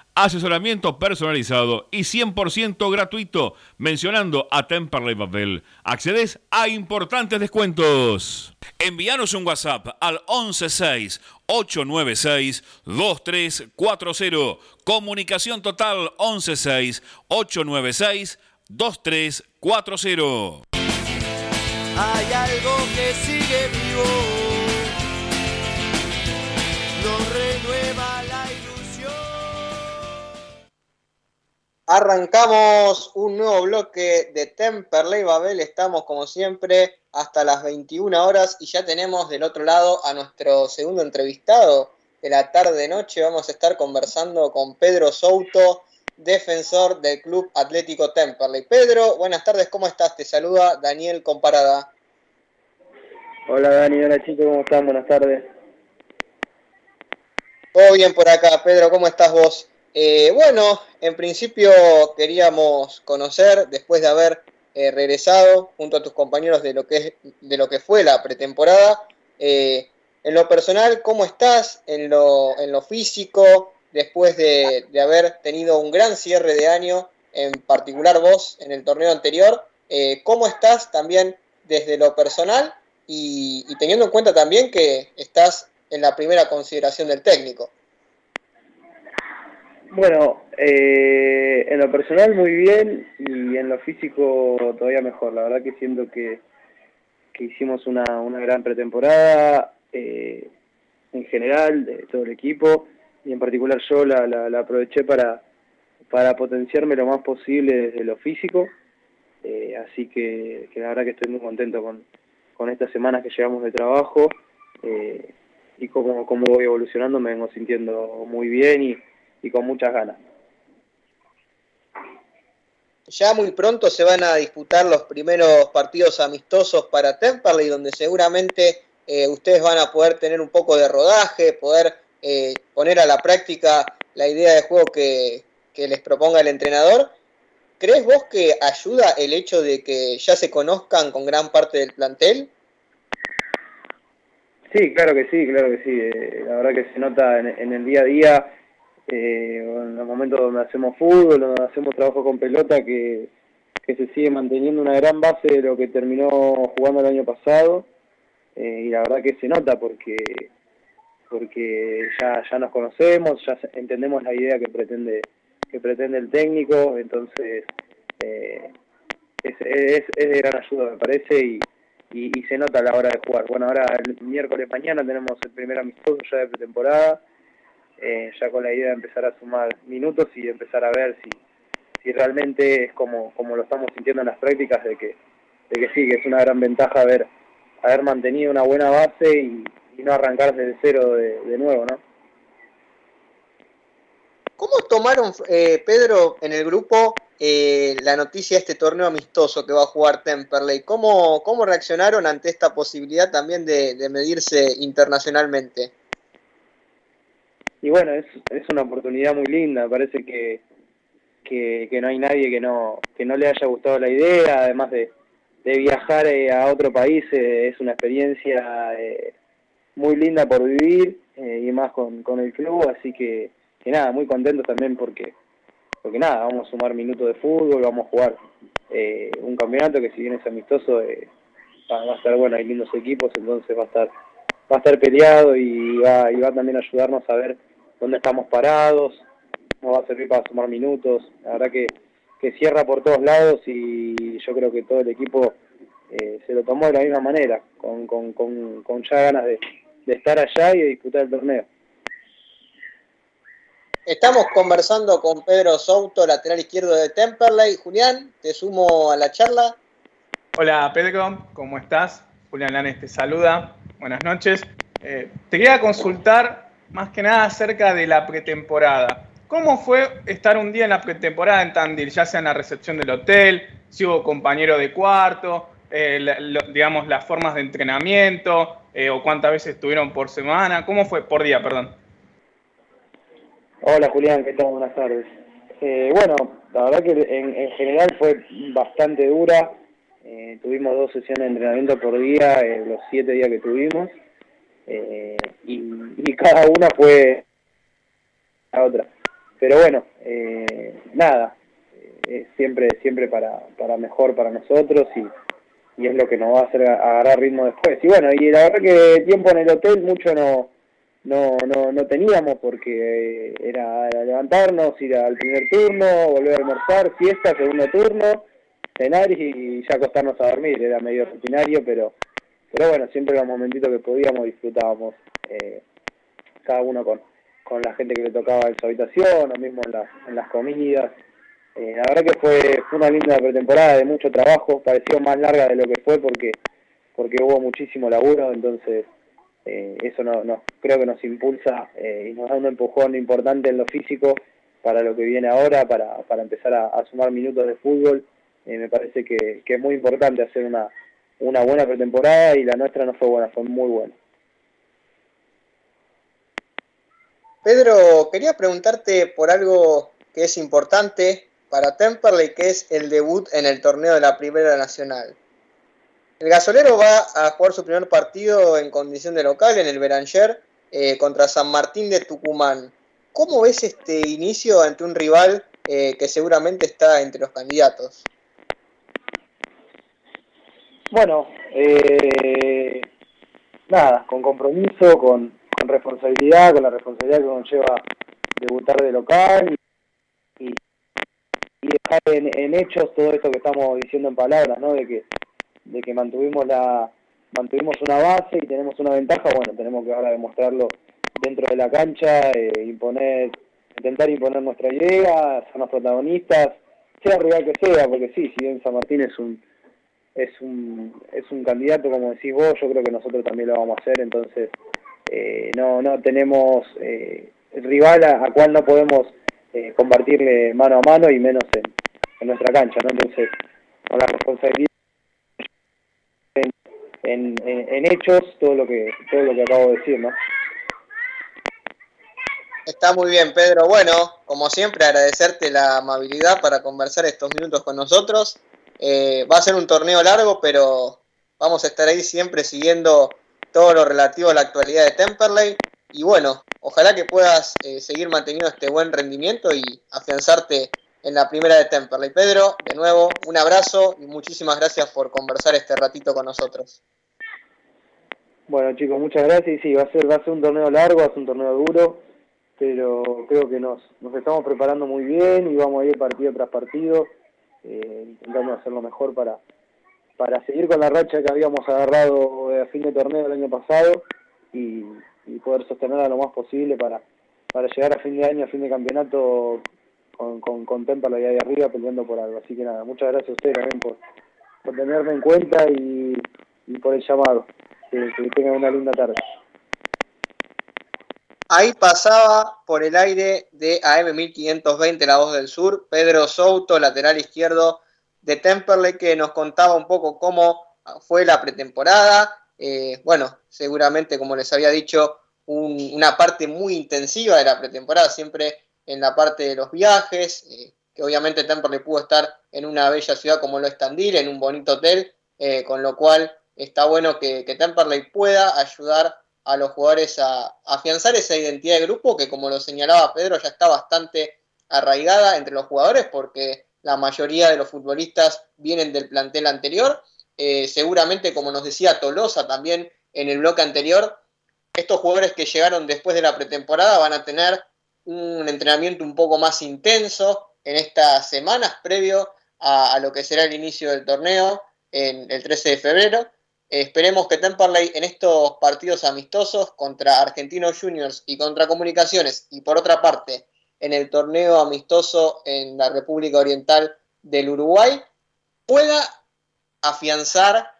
asesoramiento personalizado y 100% gratuito mencionando a Temperley Babel. Accedes a importantes descuentos. Envíanos un WhatsApp al 116 896 2340. Comunicación total 116 896 2340. Hay algo que sigue vivo Arrancamos un nuevo bloque de Temperley Babel. Estamos como siempre hasta las 21 horas y ya tenemos del otro lado a nuestro segundo entrevistado de la tarde-noche. Vamos a estar conversando con Pedro Souto, defensor del Club Atlético Temperley. Pedro, buenas tardes, ¿cómo estás? Te saluda Daniel Comparada. Hola Dani, hola chicos, ¿cómo están? Buenas tardes. Todo bien por acá, Pedro, ¿cómo estás vos? Eh, bueno, en principio queríamos conocer, después de haber eh, regresado junto a tus compañeros de lo que, es, de lo que fue la pretemporada, eh, en lo personal, ¿cómo estás? En lo, en lo físico, después de, haber tenido un gran cierre de año, en particular vos en el torneo anterior, ¿cómo estás también desde lo personal y teniendo en cuenta también que estás en la primera consideración del técnico? Bueno, eh, en lo personal muy bien y en lo físico todavía mejor. La verdad que siento que, hicimos una, una gran pretemporada eh, en general de todo el equipo y en particular yo la, la, aproveché para, para potenciarme lo más posible desde lo físico. Eh, así que, la verdad que estoy muy contento con, con estas semanas que llevamos de trabajo y como, como voy evolucionando me vengo sintiendo muy bien y y con muchas ganas. Ya muy pronto se van a disputar los primeros partidos amistosos para Temperley, donde seguramente eh, ustedes van a poder tener un poco de rodaje, poder eh, poner a la práctica la idea de juego que, que les proponga el entrenador. ¿Crees vos que ayuda el hecho de que ya se conozcan con gran parte del plantel? Sí, claro que sí, claro que sí. Eh, la verdad que se nota en, en el día a día eh, en los momentos donde hacemos fútbol, donde hacemos trabajo con pelota, que, se sigue manteniendo una gran base de lo que terminó jugando el año pasado. Eh, y la verdad que se nota porque porque ya, ya nos conocemos, ya entendemos la idea que pretende que pretende el técnico, entonces eh, es, es, es, de gran ayuda me parece y, y, y, se nota a la hora de jugar. Bueno, ahora el miércoles mañana tenemos el primer amistoso ya de pretemporada, eh, ya con la idea de empezar a sumar minutos y empezar a ver si, si realmente es como, como lo estamos sintiendo en las prácticas, de que, de que sí, que es una gran ventaja haber, haber mantenido una buena base y, no arrancar desde cero de, nuevo, ¿no? ¿Cómo tomaron, eh, Pedro, en el grupo eh, la noticia de este torneo amistoso que va a jugar Temperley? ¿Cómo, cómo reaccionaron ante esta posibilidad también de, de medirse internacionalmente? Y bueno, es, es una oportunidad muy linda, parece que, que, no hay nadie que no, que no le haya gustado la idea, además de, de viajar eh, a otro país, eh, es una experiencia eh, muy linda por vivir y más con, con el club, así que, que nada, muy contentos también porque, porque nada, vamos a sumar minutos de fútbol, vamos a jugar un campeonato que si bien es amistoso va, a estar bueno, hay lindos equipos, entonces va a estar va a estar peleado y va, y va también a ayudarnos a ver dónde estamos parados, nos va a servir para sumar minutos, la verdad que, que cierra por todos lados y yo creo que todo el equipo eh, se lo tomó de la misma manera, con, con, con, con ya ganas de, de estar allá y de disputar el torneo. Estamos conversando con Pedro Souto, lateral izquierdo de Temperley. Julián, te sumo a la charla. Hola Pedro, ¿cómo estás? Julián Lanes te saluda. Buenas noches. Eh, te quería consultar más que nada acerca de la pretemporada. ¿Cómo fue estar un día en la pretemporada en Tandil, ya sea en la recepción del hotel, si hubo compañero de cuarto, eh, digamos las formas de entrenamiento eh, o cuántas veces estuvieron por semana? ¿Cómo fue por día, perdón? Hola Julián, ¿qué tal? Buenas tardes. Eh, bueno, la verdad que en, general fue bastante dura. Eh, tuvimos dos sesiones de entrenamiento por día, eh, los siete días que tuvimos. Y, cada una fue la otra. Pero bueno, nada, siempre siempre para, para mejor para nosotros y, y es lo que nos va a hacer agarrar ritmo después. Y bueno, y la verdad que tiempo en el hotel mucho no no, no, no teníamos porque era, levantarnos, ir al primer turno, volver a almorzar, fiesta, segundo turno, cenar y, ya acostarnos a dormir. Era medio rutinario, pero, pero bueno, siempre los momentitos que podíamos disfrutábamos, eh, cada uno con, con la gente que le tocaba en su habitación o mismo en, en las comidas. Eh, la verdad que fue, fue una linda pretemporada de mucho trabajo, pareció más larga de lo que fue porque, porque hubo muchísimo laburo, entonces eh, eso no, no, creo que nos impulsa eh, y nos da un empujón importante en lo físico para lo que viene ahora, para, para empezar a, sumar minutos de fútbol. Eh, me parece que, que, es muy importante hacer una, una buena pretemporada y la nuestra no fue buena, fue muy buena. Pedro, quería preguntarte por algo que es importante para Temperley, que es el debut en el torneo de la Primera Nacional. El gasolero va a jugar su primer partido en condición de local en el Beranger eh, contra San Martín de Tucumán. ¿Cómo ves este inicio ante un rival eh, que seguramente está entre los candidatos? Bueno, eh, nada, con compromiso, con, responsabilidad, con la responsabilidad que nos lleva debutar de local y, dejar en, en, hechos todo esto que estamos diciendo en palabras, ¿no? De que de que mantuvimos la mantuvimos una base y tenemos una ventaja, bueno, tenemos que ahora demostrarlo dentro de la cancha, eh, imponer, intentar imponer nuestra idea, ser los protagonistas, sea rival que sea, porque sí, si bien San Martín es un es un es un candidato como decís vos, yo creo que nosotros también lo vamos a hacer, entonces eh, no no tenemos eh, rival a, cual no podemos eh, compartirle mano a mano y menos en, en nuestra cancha, ¿no? Entonces, con la responsabilidad en, hechos todo lo que todo lo que acabo de decir, ¿no? Está muy bien, Pedro. Bueno, como siempre, agradecerte la amabilidad para conversar estos minutos con nosotros. Eh, va a ser un torneo largo, pero vamos a estar ahí siempre siguiendo todo lo relativo a la actualidad de Temperley. Y bueno, ojalá que puedas eh, seguir manteniendo este buen rendimiento y afianzarte en la primera de Temperley. Pedro, de nuevo, un abrazo y muchísimas gracias por conversar este ratito con nosotros. Bueno chicos, muchas gracias. Sí, va a ser, va a ser un torneo largo, va a ser un torneo duro, pero creo que nos, nos estamos preparando muy bien y vamos a ir partido tras partido, eh, intentando hacer lo mejor para, para seguir con la racha que habíamos agarrado a fin de torneo el año pasado y, poder sostenerla lo más posible para, para llegar a fin de año, a fin de campeonato con, con, con ahí arriba peleando por algo. Así que nada, muchas gracias a ustedes también por, por tenerme en cuenta y, por el llamado. Que, tengan una linda tarde. Ahí pasaba por el aire de AM 1520 La Voz del Sur, Pedro Souto, lateral izquierdo de Temperley, que nos contaba un poco cómo fue la pretemporada. Eh, bueno, seguramente, como les había dicho, una parte muy intensiva de la pretemporada, siempre en la parte de los viajes, eh, que obviamente Temperley pudo estar en una bella ciudad como lo es Tandil, en un bonito hotel, eh, con lo cual está bueno que, que, Temperley pueda ayudar a los jugadores a, afianzar esa identidad de grupo que como lo señalaba Pedro ya está bastante arraigada entre los jugadores porque la mayoría de los futbolistas vienen del plantel anterior. Eh, seguramente, como nos decía Tolosa también en el bloque anterior, estos jugadores que llegaron después de la pretemporada van a tener un entrenamiento un poco más intenso en estas semanas previo a, lo que será el inicio del torneo en el 13 de febrero. Esperemos que Temperley en estos partidos amistosos contra Argentinos Juniors y contra Comunicaciones y por otra parte en el torneo amistoso en la República Oriental del Uruguay pueda afianzar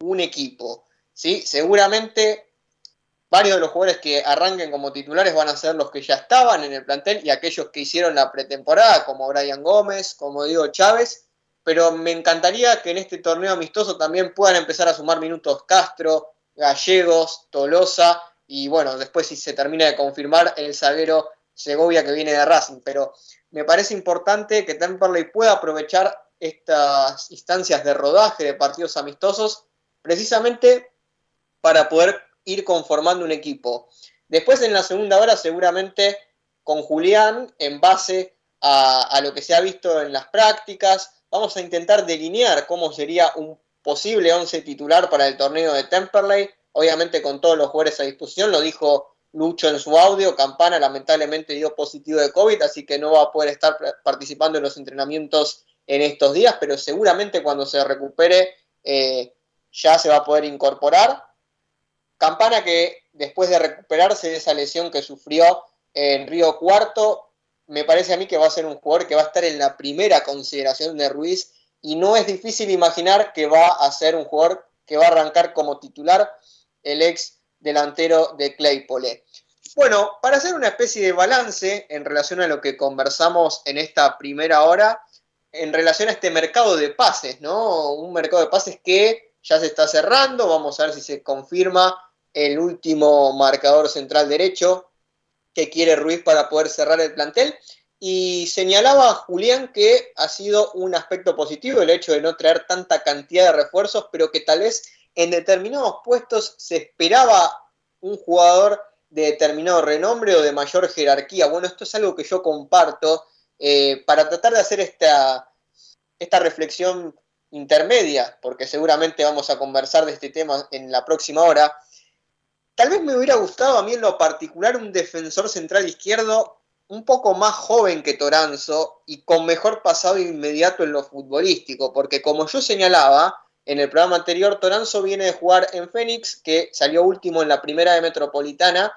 un equipo. ¿sí? Seguramente varios de los jugadores que arranquen como titulares van a ser los que ya estaban en el plantel y aquellos que hicieron la pretemporada, como Brian Gómez, como Diego Chávez, pero me encantaría que en este torneo amistoso también puedan empezar a sumar minutos Castro, Gallegos, Tolosa y bueno, después si se termina de confirmar el zaguero Segovia que viene de Racing, pero me parece importante que Temperley pueda aprovechar estas instancias de rodaje de partidos amistosos precisamente para poder ir conformando un equipo. Después en la segunda hora seguramente con Julián en base a, lo que se ha visto en las prácticas, vamos a intentar delinear cómo sería un posible 11 titular para el torneo de Temperley, obviamente con todos los jugadores a disposición, lo dijo Lucho en su audio, Campana lamentablemente dio positivo de COVID, así que no va a poder estar participando en los entrenamientos en estos días, pero seguramente cuando se recupere eh, ya se va a poder incorporar. Campana que después de recuperarse de esa lesión que sufrió en Río Cuarto, me parece a mí que va a ser un jugador que va a estar en la primera consideración de Ruiz y no es difícil imaginar que va a ser un jugador que va a arrancar como titular el ex delantero de Claypole. Bueno, para hacer una especie de balance en relación a lo que conversamos en esta primera hora, en relación a este mercado de pases, ¿no? Un mercado de pases que ya se está cerrando, vamos a ver si se confirma el último marcador central derecho que quiere Ruiz para poder cerrar el plantel. Y señalaba Julián que ha sido un aspecto positivo el hecho de no traer tanta cantidad de refuerzos, pero que tal vez en determinados puestos se esperaba un jugador de determinado renombre o de mayor jerarquía. Bueno, esto es algo que yo comparto eh, para tratar de hacer esta, esta reflexión intermedia, porque seguramente vamos a conversar de este tema en la próxima hora, tal vez me hubiera gustado a mí en lo particular un defensor central izquierdo un poco más joven que Toranzo y con mejor pasado inmediato en lo futbolístico, porque como yo señalaba en el programa anterior, Toranzo viene de jugar en Fénix, que salió último en la primera de Metropolitana,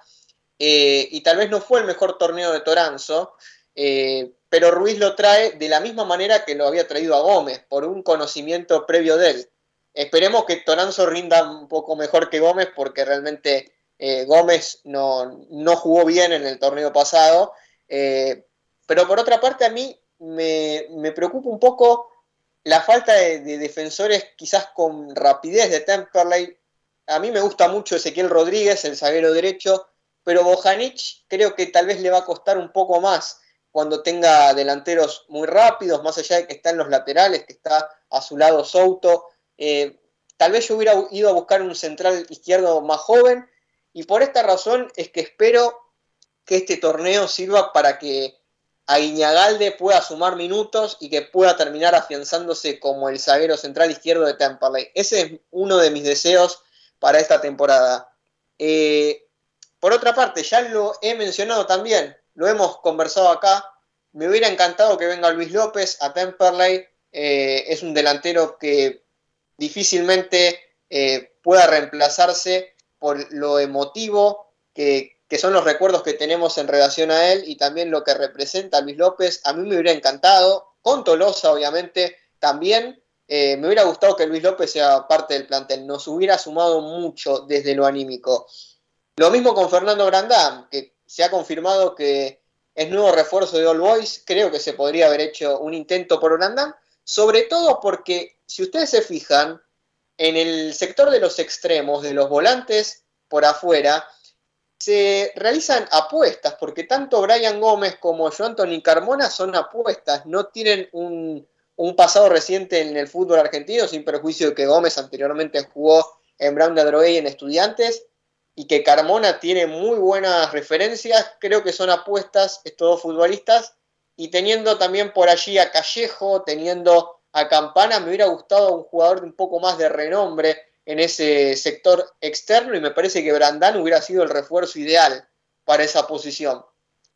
eh, y tal vez no fue el mejor torneo de Toranzo, eh, pero Ruiz lo trae de la misma manera que lo había traído a Gómez, por un conocimiento previo de él. Esperemos que Toranzo rinda un poco mejor que Gómez, porque realmente eh, Gómez no, jugó bien en el torneo pasado. Eh, pero por otra parte, a mí me, preocupa un poco la falta de, de, defensores quizás con rapidez de Temperley. A mí me gusta mucho Ezequiel Rodríguez, el zaguero derecho, pero Bojanic creo que tal vez le va a costar un poco más cuando tenga delanteros muy rápidos, más allá de que está en los laterales, que está a su lado Souto. Eh, tal vez yo hubiera ido a buscar un central izquierdo más joven y por esta razón es que espero que este torneo sirva para que Aguiñagalde pueda sumar minutos y que pueda terminar afianzándose como el zaguero central izquierdo de Temperley. Ese es uno de mis deseos para esta temporada. Eh, por otra parte, ya lo he mencionado también, lo hemos conversado acá. Me hubiera encantado que venga Luis López a Temperley. Eh, es un delantero que difícilmente eh, pueda reemplazarse por lo emotivo que, son los recuerdos que tenemos en relación a él y también lo que representa Luis López. A mí me hubiera encantado, con Tolosa obviamente también. Eh, me hubiera gustado que Luis López sea parte del plantel, nos hubiera sumado mucho desde lo anímico. Lo mismo con Fernando Grandán, que se ha confirmado que es nuevo refuerzo de All Boys. Creo que se podría haber hecho un intento por Orandán, sobre todo porque si ustedes se fijan, en el sector de los extremos, de los volantes por afuera, se realizan apuestas, porque tanto Brian Gómez como Joan Anthony Carmona son apuestas, no tienen un, un, pasado reciente en el fútbol argentino, sin perjuicio de que Gómez anteriormente jugó en Brown de y en Estudiantes, y que Carmona tiene muy buenas referencias, creo que son apuestas estos dos futbolistas, y teniendo también por allí a Callejo, teniendo a Campana, me hubiera gustado un jugador de un poco más de renombre en ese sector externo y me parece que Brandán hubiera sido el refuerzo ideal para esa posición.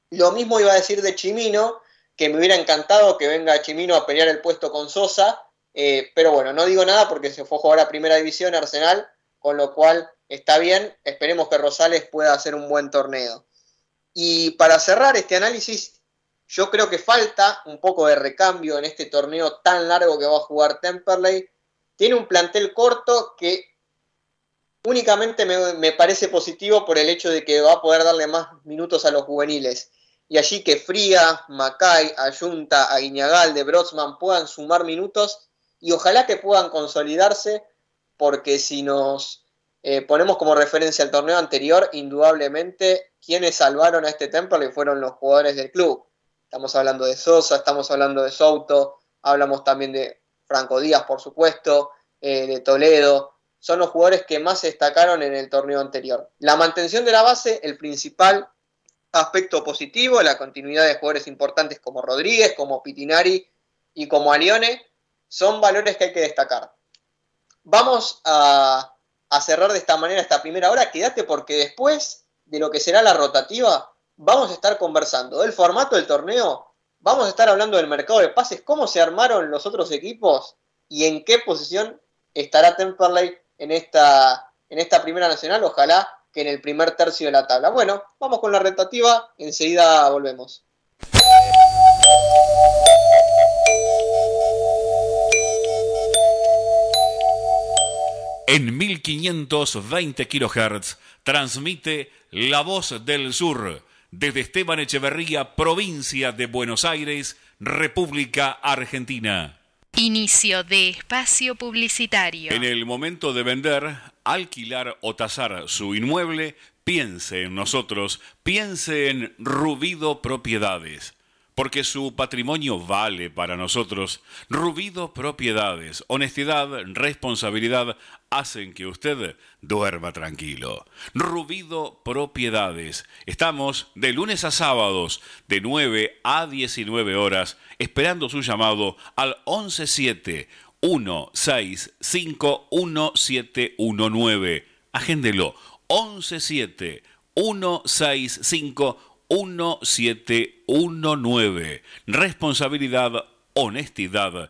Lo mismo iba a decir de Chimino, que me hubiera encantado que venga Chimino a pelear el puesto con Sosa, eh, pero bueno, no digo nada porque se fue a jugar a Primera División Arsenal, con lo cual está bien, esperemos que Rosales pueda hacer un buen torneo. Y para cerrar este análisis, yo creo que falta un poco de recambio en este torneo tan largo que va a jugar Temperley. Tiene un plantel corto que únicamente me, parece positivo por el hecho de que va a poder darle más minutos a los juveniles. Y allí que Fría, Macay, Ayunta, de Brotsman puedan sumar minutos y ojalá que puedan consolidarse, porque si nos eh, ponemos como referencia al torneo anterior, indudablemente quienes salvaron a este Temple fueron los jugadores del club. Estamos hablando de Sosa, estamos hablando de Souto, hablamos también de Franco Díaz, por supuesto, eh, de Toledo, son los jugadores que más se destacaron en el torneo anterior. La mantención de la base, el principal aspecto positivo, la continuidad de jugadores importantes como Rodríguez, como Pitinari y como Alione, son valores que hay que destacar. Vamos a, cerrar de esta manera esta primera hora. Quédate porque después de lo que será la rotativa, vamos a estar conversando del formato del torneo, vamos a estar hablando del mercado de pases, cómo se armaron los otros equipos y en qué posición estará Temperley en esta, en esta primera nacional, ojalá que en el primer tercio de la tabla. Bueno, vamos con la retativa, enseguida volvemos. En 1520 kHz transmite La Voz del Sur desde Esteban Echeverría, provincia de Buenos Aires, República Argentina. Inicio de espacio publicitario. En el momento de vender, alquilar o tasar su inmueble, piense en nosotros, piense en Rubido Propiedades porque su patrimonio vale para nosotros. Rubido Propiedades, honestidad, responsabilidad hacen que usted duerma tranquilo. Rubido Propiedades. Estamos de lunes a sábados de 9 a 19 horas esperando su llamado al 117 165 1719. Agéndelo 117 165 1719. Responsabilidad, honestidad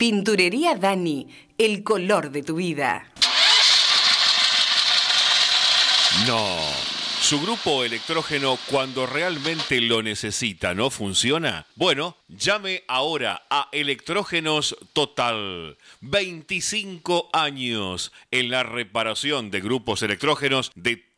Pinturería Dani, el color de tu vida. No. ¿Su grupo electrógeno cuando realmente lo necesita no funciona? Bueno, llame ahora a Electrógenos Total. 25 años en la reparación de grupos electrógenos de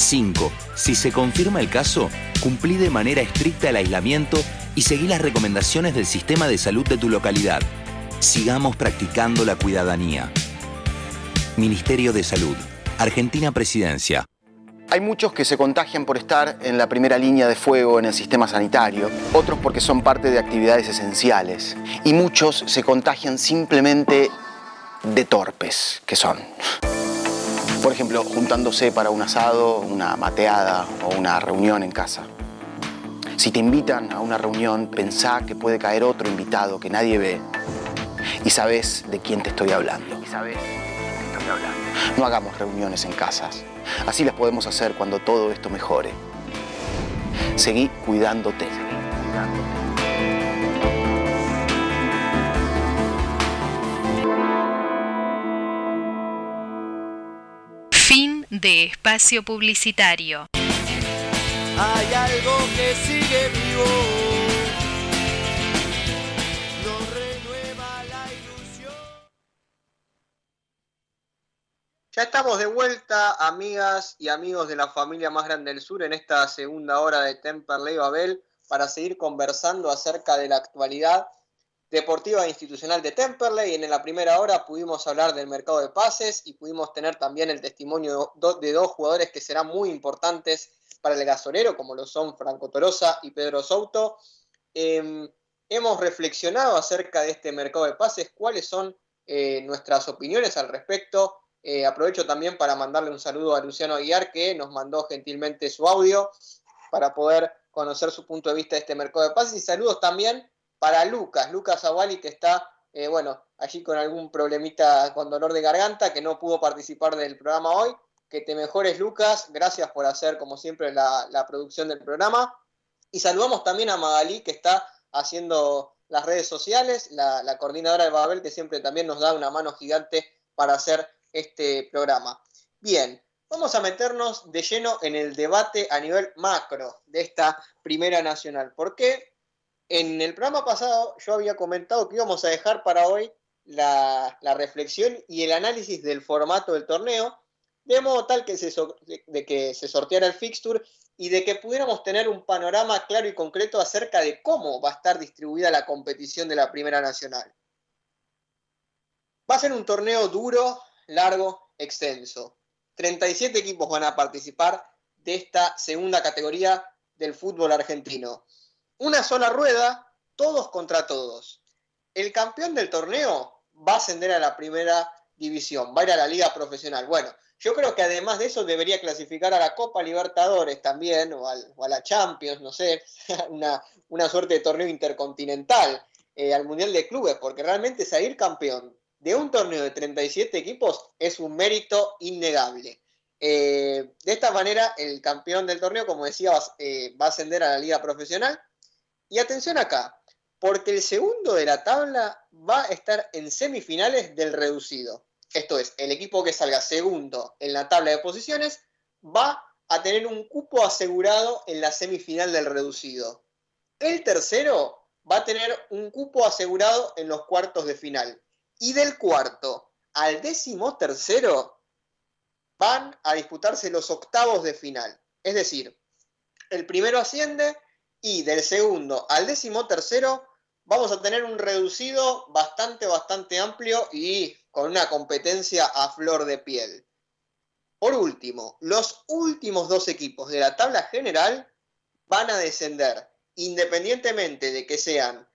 5. Si se confirma el caso, cumplí de manera estricta el aislamiento y seguí las recomendaciones del sistema de salud de tu localidad. Sigamos practicando la cuidadanía. Ministerio de Salud. Argentina Presidencia. Hay muchos que se contagian por estar en la primera línea de fuego en el sistema sanitario, otros porque son parte de actividades esenciales y muchos se contagian simplemente de torpes que son. Por ejemplo, juntándose para un asado, una mateada o una reunión en casa. Si te invitan a una reunión, pensá que puede caer otro invitado que nadie ve y sabes de quién te estoy hablando. Y sabes de quién te estoy hablando. No hagamos reuniones en casas. Así las podemos hacer cuando todo esto mejore. Seguí cuidándote. Seguí cuidándote. De espacio publicitario. Hay algo que sigue vivo. Nos renueva la ilusión. Ya estamos de vuelta, amigas y amigos de la familia más grande del sur, en esta segunda hora de Temperley Babel, para seguir conversando acerca de la actualidad deportiva e institucional de Temperley. En la primera hora pudimos hablar del mercado de pases y pudimos tener también el testimonio de dos jugadores que serán muy importantes para el gasolero, como lo son Franco Torosa y Pedro Souto. Eh, hemos reflexionado acerca de este mercado de pases, cuáles son eh, nuestras opiniones al respecto. Eh, aprovecho también para mandarle un saludo a Luciano Aguiar, que nos mandó gentilmente su audio para poder conocer su punto de vista de este mercado de pases. Y saludos también para Lucas, Lucas Awali, que está, eh, bueno, allí con algún problemita con dolor de garganta, que no pudo participar del programa hoy. Que te mejores, Lucas. Gracias por hacer, como siempre, la, producción del programa. Y saludamos también a Magalí, que está haciendo las redes sociales, la, la coordinadora de Babel, que siempre también nos da una mano gigante para hacer este programa. Bien, vamos a meternos de lleno en el debate a nivel macro de esta Primera Nacional. ¿Por qué? En el programa pasado yo había comentado que íbamos a dejar para hoy la, reflexión y el análisis del formato del torneo, de modo tal que se, de que se sorteara el fixture y de que pudiéramos tener un panorama claro y concreto acerca de cómo va a estar distribuida la competición de la Primera Nacional. Va a ser un torneo duro, largo, extenso. 37 equipos van a participar de esta segunda categoría del fútbol argentino. Una sola rueda, todos contra todos. El campeón del torneo va a ascender a la primera división, va a ir a la liga profesional. Bueno, yo creo que además de eso debería clasificar a la Copa Libertadores también, o, a la Champions, no sé, una, una suerte de torneo intercontinental, eh, al Mundial de Clubes, porque realmente salir campeón de un torneo de 37 equipos es un mérito innegable. Eh, de esta manera, el campeón del torneo, como decía, eh, va a ascender a la liga profesional. Y atención acá, porque el segundo de la tabla va a estar en semifinales del reducido. Esto es, el equipo que salga segundo en la tabla de posiciones va a tener un cupo asegurado en la semifinal del reducido. El tercero va a tener un cupo asegurado en los cuartos de final. Y del cuarto al décimo tercero van a disputarse los octavos de final. Es decir, el primero asciende y del segundo al décimo tercero vamos a tener un reducido bastante, bastante amplio y con una competencia a flor de piel. Por último, los últimos dos equipos de la tabla general van a descender, independientemente de que sean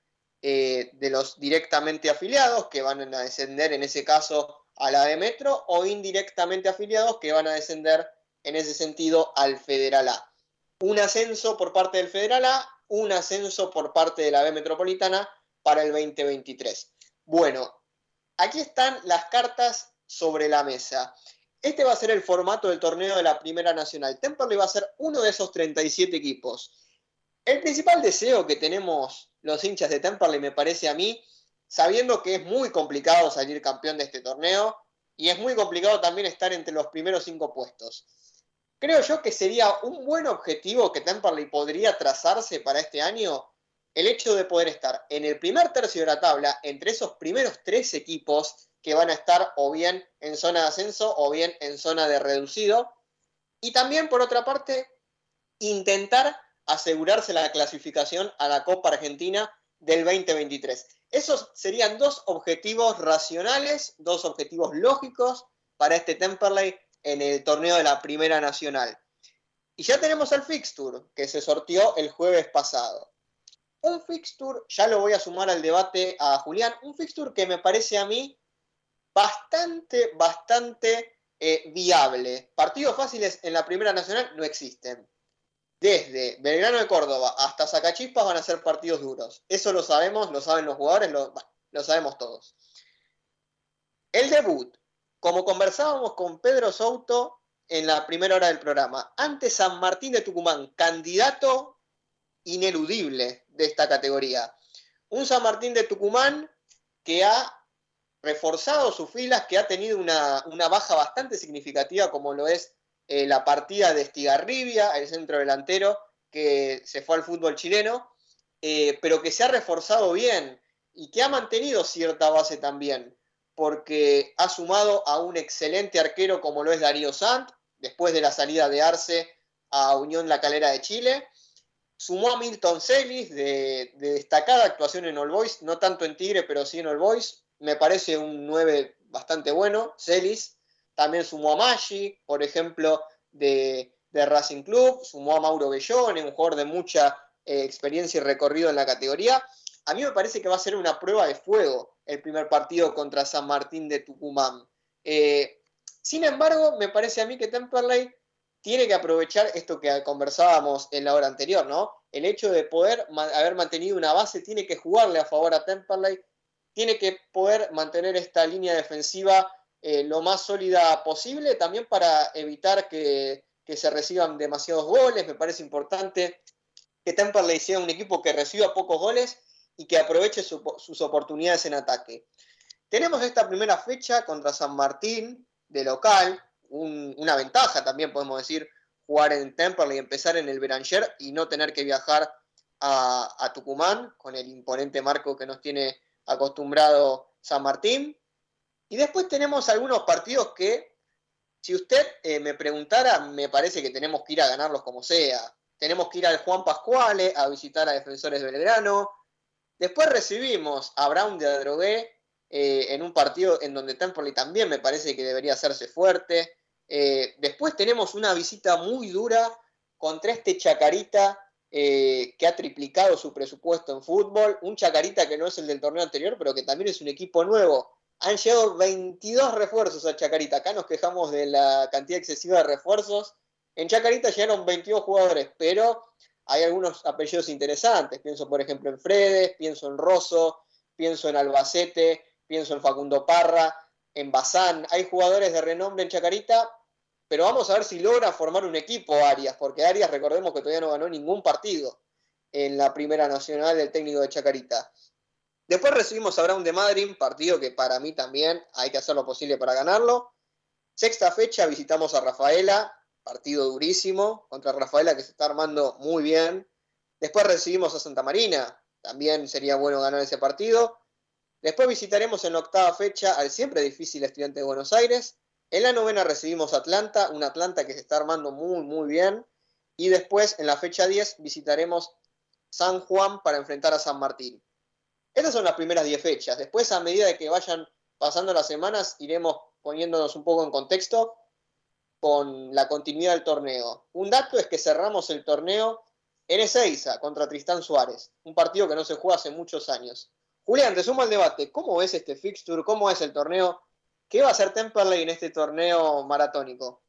eh, de los directamente afiliados, que van a descender en ese caso a la de Metro, o indirectamente afiliados, que van a descender en ese sentido al Federal A. Un ascenso por parte del Federal A, un ascenso por parte de la B Metropolitana para el 2023. Bueno, aquí están las cartas sobre la mesa. Este va a ser el formato del torneo de la Primera Nacional. Temperley va a ser uno de esos 37 equipos. El principal deseo que tenemos los hinchas de Temperley, me parece a mí, sabiendo que es muy complicado salir campeón de este torneo y es muy complicado también estar entre los primeros cinco puestos. Creo yo que sería un buen objetivo que Temperley podría trazarse para este año el hecho de poder estar en el primer tercio de la tabla, entre esos primeros tres equipos que van a estar o bien en zona de ascenso o bien en zona de reducido. Y también, por otra parte, intentar asegurarse la clasificación a la Copa Argentina del 2023. Esos serían dos objetivos racionales, dos objetivos lógicos para este Temperley en el torneo de la Primera Nacional. Y ya tenemos el fixture que se sortió el jueves pasado. Un fixture, ya lo voy a sumar al debate a Julián, un fixture que me parece a mí bastante, bastante eh, viable. Partidos fáciles en la Primera Nacional no existen. Desde Belgrano de Córdoba hasta Zacachispas van a ser partidos duros. Eso lo sabemos, lo saben los jugadores, lo, lo sabemos todos. El debut, como conversábamos con Pedro Souto en la primera hora del programa, ante San Martín de Tucumán, candidato ineludible de esta categoría. Un San Martín de Tucumán que ha reforzado sus filas, que ha tenido una, baja bastante significativa como lo es eh, la partida de Estigarribia, el centro delantero, que se fue al fútbol chileno, eh, pero que se ha reforzado bien y que ha mantenido cierta base también, porque ha sumado a un excelente arquero como lo es Darío Sant, después de la salida de Arce a Unión La Calera de Chile. Sumó a Milton Celis, de, de destacada actuación en All Boys, no tanto en Tigre, pero sí en All Boys. Me parece un 9 bastante bueno, Celis. También sumó a Maggi, por ejemplo, de, Racing Club, sumó a Mauro Bellone, un jugador de mucha eh, experiencia y recorrido en la categoría. A mí me parece que va a ser una prueba de fuego el primer partido contra San Martín de Tucumán. Eh, sin embargo, me parece a mí que Temperley tiene que aprovechar esto que conversábamos en la hora anterior, ¿no? El hecho de poder haber mantenido una base tiene que jugarle a favor a Temperley, tiene que poder mantener esta línea defensiva eh, lo más sólida posible, también para evitar que, se reciban demasiados goles. Me parece importante que Temperley sea un equipo que reciba pocos goles y que aproveche sus oportunidades en ataque. Tenemos esta primera fecha contra San Martín de local, una ventaja también podemos decir jugar en Temperley y empezar en el Beranger y no tener que viajar a, Tucumán con el imponente marco que nos tiene acostumbrado San Martín. Y después tenemos algunos partidos que, si usted eh, me preguntara, me parece que tenemos que ir a ganarlos como sea. Tenemos que ir al Juan Pascuale a visitar a Defensores Belgrano. Después recibimos a Brown de Adrogué eh, en un partido en donde Temperley también me parece que debería hacerse fuerte. Eh, después tenemos una visita muy dura contra este Chacarita que ha triplicado su presupuesto en fútbol. Un Chacarita que no es el del torneo anterior, pero que también es un equipo nuevo han llegado 22 refuerzos a Chacarita. Acá nos quejamos de la cantidad excesiva de refuerzos. En Chacarita llegaron 22 jugadores, pero hay algunos apellidos interesantes. Pienso, por ejemplo, en Fredes, pienso en Rosso, pienso en Albacete, pienso en Facundo Parra, en Bazán. Hay jugadores de renombre en Chacarita, pero vamos a ver si logra formar un equipo Arias, porque Arias, recordemos que todavía no ganó ningún partido en la Primera Nacional del técnico de Chacarita. Después recibimos a Brown de Madrid, partido que para mí también hay que hacer lo posible para ganarlo. Sexta fecha visitamos a Rafaela, partido durísimo contra Rafaela que se está armando muy bien. Después recibimos a Santa Marina, también sería bueno ganar ese partido. Después visitaremos en la octava fecha al siempre difícil estudiante de Buenos Aires. En la novena recibimos a Atlanta, un Atlanta que se está armando muy, muy bien. Y después, en la fecha 10, visitaremos San Juan para enfrentar a San Martín. Estas son las primeras 10 fechas. Después, a medida de que vayan pasando las semanas, iremos poniéndonos un poco en contexto con la continuidad del torneo. Un dato es que cerramos el torneo en Ezeiza contra Tristán Suárez, un partido que no se juega hace muchos años. Julián, te sumo al debate. ¿Cómo es este fixture? ¿Cómo es el torneo? ¿Qué va a hacer Temperley en este torneo maratónico?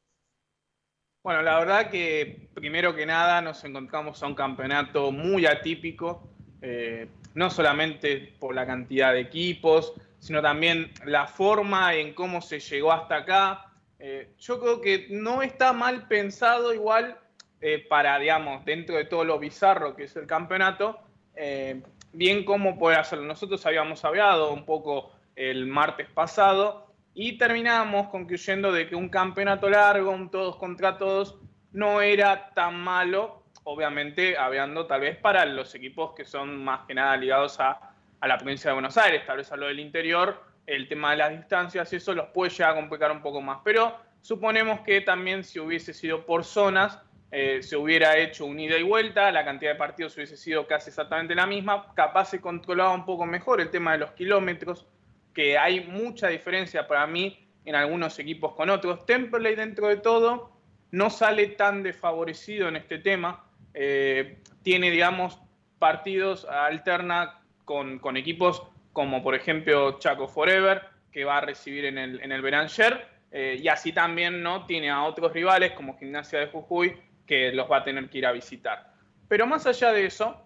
Bueno, la verdad que primero que nada nos encontramos a un campeonato muy atípico. Eh, no solamente por la cantidad de equipos, sino también la forma en cómo se llegó hasta acá. Eh, yo creo que no está mal pensado igual eh, para, digamos, dentro de todo lo bizarro que es el campeonato, eh, bien cómo poder hacerlo. Nosotros habíamos hablado un poco el martes pasado y terminamos concluyendo de que un campeonato largo, un todos contra todos, no era tan malo, obviamente hablando tal vez para los equipos que son más que nada ligados a, a la provincia de Buenos Aires, tal vez a lo del interior, el tema de las distancias, eso los puede llegar a complicar un poco más. Pero suponemos que también si hubiese sido por zonas, eh, se hubiera hecho un ida y vuelta, la cantidad de partidos hubiese sido casi exactamente la misma, capaz se controlaba un poco mejor el tema de los kilómetros, que hay mucha diferencia para mí en algunos equipos con otros. Temperley dentro de todo no sale tan desfavorecido en este tema, eh, tiene digamos partidos alterna con, equipos como por ejemplo Chaco Forever, que va a recibir en el, en el Beranger, eh, y así también no tiene a otros rivales como Gimnasia de Jujuy, que los va a tener que ir a visitar. Pero más allá de eso,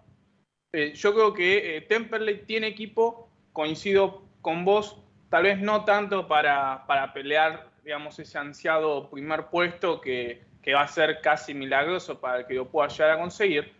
eh, yo creo que eh, Temperley tiene equipo, coincido con vos, tal vez no tanto para, para pelear, digamos, ese ansiado primer puesto que, que, va a ser casi milagroso para el que lo pueda llegar a conseguir,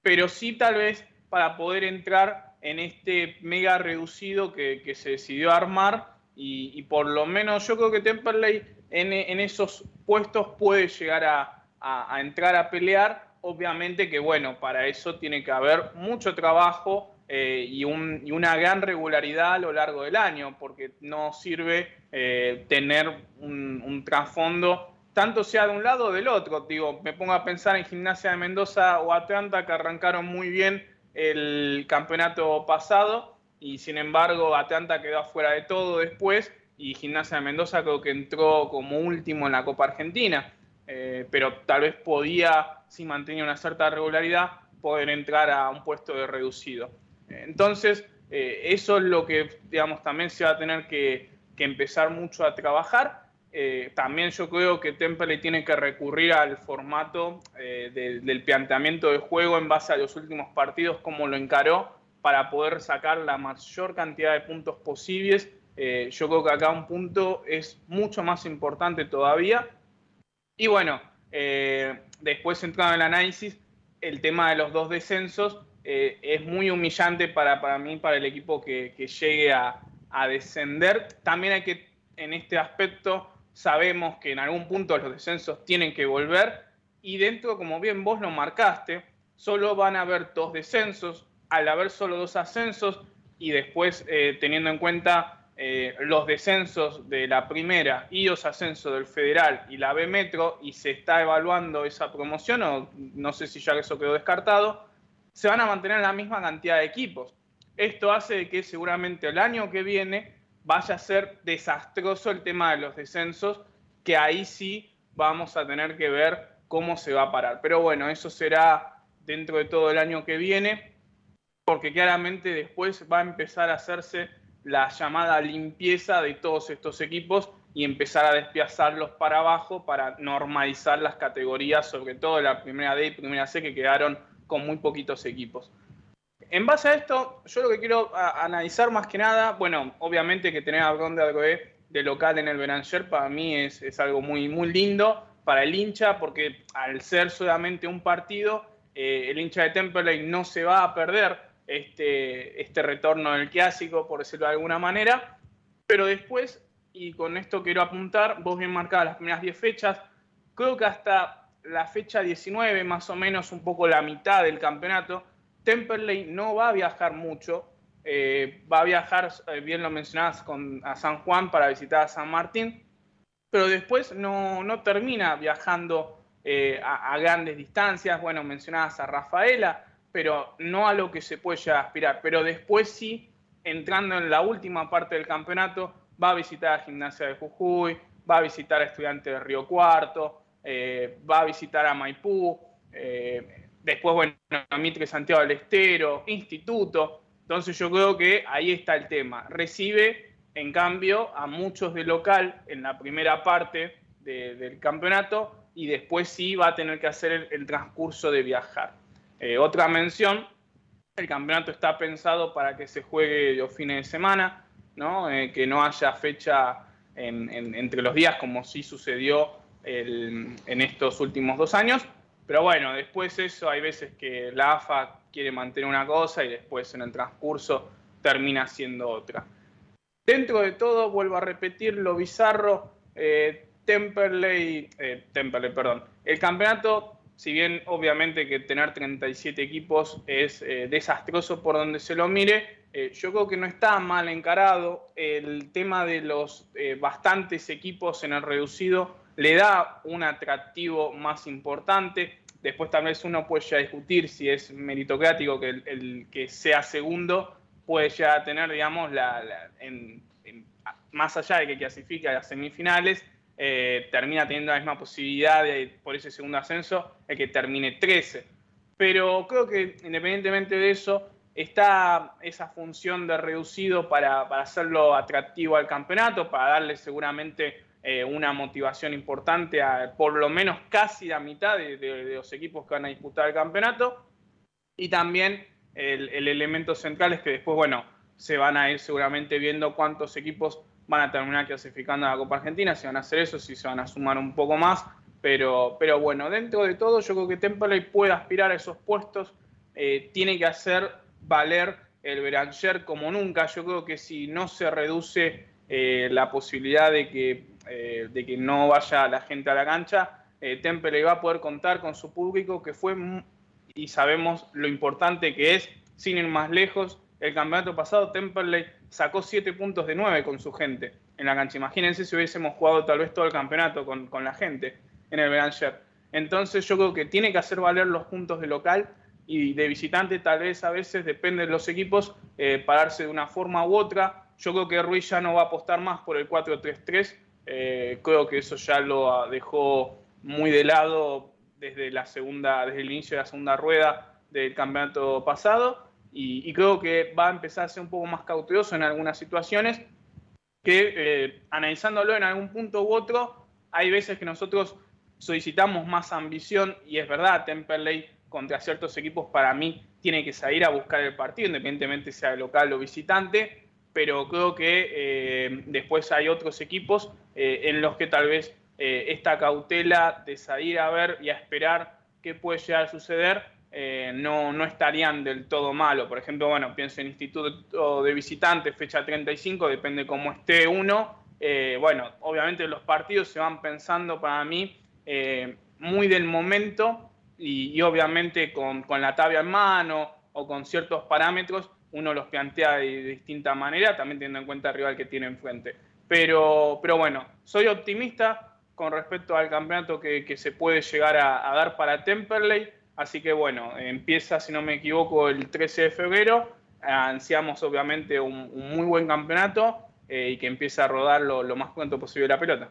pero sí tal vez para poder entrar en este mega reducido que, que se decidió armar y, y, por lo menos yo creo que Temperley en, en esos puestos puede llegar a, a, entrar a pelear, obviamente que bueno, para eso tiene que haber mucho trabajo eh, y, una gran regularidad a lo largo del año, porque no sirve eh, tener un, trasfondo, tanto sea de un lado o del otro. Digo, me pongo a pensar en Gimnasia de Mendoza o Atlanta, que arrancaron muy bien el campeonato pasado, y sin embargo Atlanta quedó afuera de todo después, y Gimnasia de Mendoza creo que entró como último en la Copa Argentina. Eh, pero tal vez podía, si mantenía una cierta regularidad, poder entrar a un puesto de reducido. Entonces, eh, eso es lo que, digamos, también se va a tener que, empezar mucho a trabajar. Eh, también yo creo que Temple tiene que recurrir al formato del planteamiento de juego en base a los últimos partidos, como lo encaró, para poder sacar la mayor cantidad de puntos posibles. yo creo que acá un punto es mucho más importante todavía y bueno, eh, después entrando en el análisis, el tema de los dos descensos eh, es muy humillante para, para mí, para el equipo que, llegue a, descender. También hay que, en este aspecto, sabemos que en algún punto los descensos tienen que volver y dentro, como bien vos lo marcaste, solo van a haber dos descensos. Al haber solo dos ascensos y después eh, teniendo en cuenta eh, los descensos de la primera y los ascensos del federal y la B Metro y se está evaluando esa promoción, o no sé si ya eso quedó descartado, se van a mantener la misma cantidad de equipos. Esto hace que seguramente el año que viene vaya a ser desastroso el tema de los descensos, que ahí sí vamos a tener que ver cómo se va a parar. Pero bueno, eso será dentro de todo el año que viene, porque claramente después va a empezar a hacerse la llamada limpieza de todos estos equipos y empezar a despiazarlos para abajo para normalizar las categorías, sobre todo la primera D y primera C, que quedaron con muy poquitos equipos. En base a esto, yo lo que quiero analizar más que nada, bueno, obviamente que tener a Ronda de local en el Beranger para mí es, algo muy, muy lindo para el hincha, porque al ser solamente un partido, eh, el hincha de Temperley no se va a perder este, este retorno del clásico, por decirlo de alguna manera. Pero después, y con esto quiero apuntar, vos bien marcadas las primeras 10 fechas, creo que hasta la fecha 19, más o menos un poco la mitad del campeonato, Temperley no va a viajar mucho, eh, va a viajar, eh, bien lo mencionabas, con, a San Juan para visitar a San Martín, pero después no, no termina viajando eh, a, grandes distancias. Bueno, mencionabas a Rafaela, pero no a lo que se puede aspirar. Pero después sí, entrando en la última parte del campeonato, va a visitar a Gimnasia de Jujuy, va a visitar a Estudiantes de Río Cuarto, va a visitar a Maipú, después, bueno, Mitre Santiago del Estero, Instituto. Entonces yo creo que ahí está el tema. Recibe, en cambio, a muchos de local en la primera parte del campeonato y después sí va a tener que hacer el transcurso de viajar. Eh, otra mención, el campeonato está pensado para que se juegue los fines de semana, ¿no? Eh, que no haya fecha entre los días como sí sucedió en estos últimos dos años. Pero bueno, después eso hay veces que la AFA quiere mantener una cosa y después en el transcurso termina siendo otra. Dentro de todo, vuelvo a repetir, lo bizarro, eh, Temperley, Temperley, perdón, el campeonato, si bien obviamente que tener 37 equipos es eh, desastroso por donde se lo mire, eh, yo creo que no está mal encarado. El tema de los eh, bastantes equipos en el reducido le da un atractivo más importante. Después tal vez uno puede ya discutir si es meritocrático que el, que sea segundo puede ya tener, digamos, la, más allá de que clasifique a las semifinales, eh, termina teniendo la misma posibilidad de, por ese segundo ascenso, el que termine 13. Pero creo que independientemente de eso, está esa función de reducido para, hacerlo atractivo al campeonato, para darle seguramente eh, una motivación importante a por lo menos casi la mitad de, los equipos que van a disputar el campeonato. Y también el, el, elemento central es que después, bueno, se van a ir seguramente viendo cuántos equipos van a terminar clasificando a la Copa Argentina, si van a hacer eso, si se van a sumar un poco más. Pero, pero bueno, dentro de todo, yo creo que Temperley puede aspirar a esos puestos. Eh, tiene que hacer valer el Beranger como nunca. Yo creo que si no se reduce eh, la posibilidad de que, eh, de que no vaya la gente a la cancha, eh, Temple va a poder contar con su público, que fue, y sabemos lo importante que es, sin ir más lejos, el campeonato pasado Temperley sacó 7 puntos de 9 con su gente en la cancha. Imagínense si hubiésemos jugado tal vez todo el campeonato con, con la gente en el Beranger. Entonces yo creo que tiene que hacer valer los puntos de local y de visitante tal vez a veces depende de los equipos eh, pararse de una forma u otra. Yo creo que Ruiz ya no va a apostar más por el 4-3-3. Eh, creo que eso ya lo dejó muy de lado desde la segunda, desde el inicio de la segunda rueda del campeonato pasado. Y, creo que va a empezar a ser un poco más cauteloso en algunas situaciones que eh, analizándolo en algún punto u otro, hay veces que nosotros solicitamos más ambición y es verdad, Temperley contra ciertos equipos para mí tiene que salir a buscar el partido, independientemente sea local o visitante, pero creo que eh, después hay otros equipos eh, en los que tal vez eh, esta cautela de salir a ver y a esperar qué puede llegar a suceder no, no estarían del todo malo. Por ejemplo, bueno, pienso en Instituto de Visitantes, fecha 35, depende cómo esté uno. bueno, obviamente los partidos se van pensando para mí muy del momento y, obviamente con, la tabla en mano o con ciertos parámetros uno los plantea de, distinta manera, también teniendo en cuenta el rival que tiene enfrente. Pero, pero bueno, soy optimista con respecto al campeonato que, se puede llegar a, dar para Temperley. Así que bueno, empieza, si no me equivoco, el 13 de febrero. Ansiamos obviamente un, muy buen campeonato eh, y que empiece a rodar lo, lo más pronto posible la pelota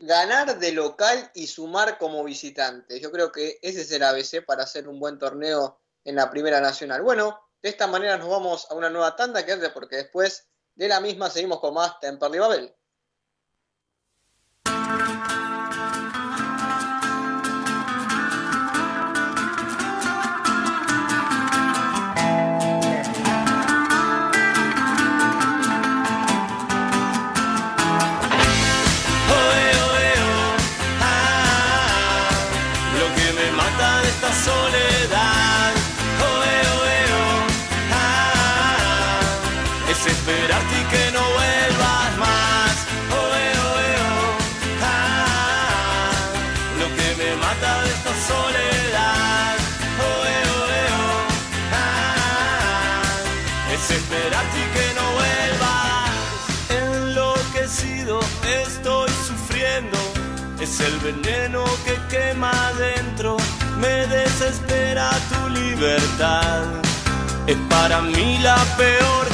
ganar de local y sumar como visitante. Yo creo que ese es el ABC para hacer un buen torneo en la Primera Nacional. Bueno, de esta manera nos vamos a una nueva tanda, que porque después de la misma seguimos con más Temperley Babel. El veneno que quema adentro, me desespera tu libertad. Es para mí la peor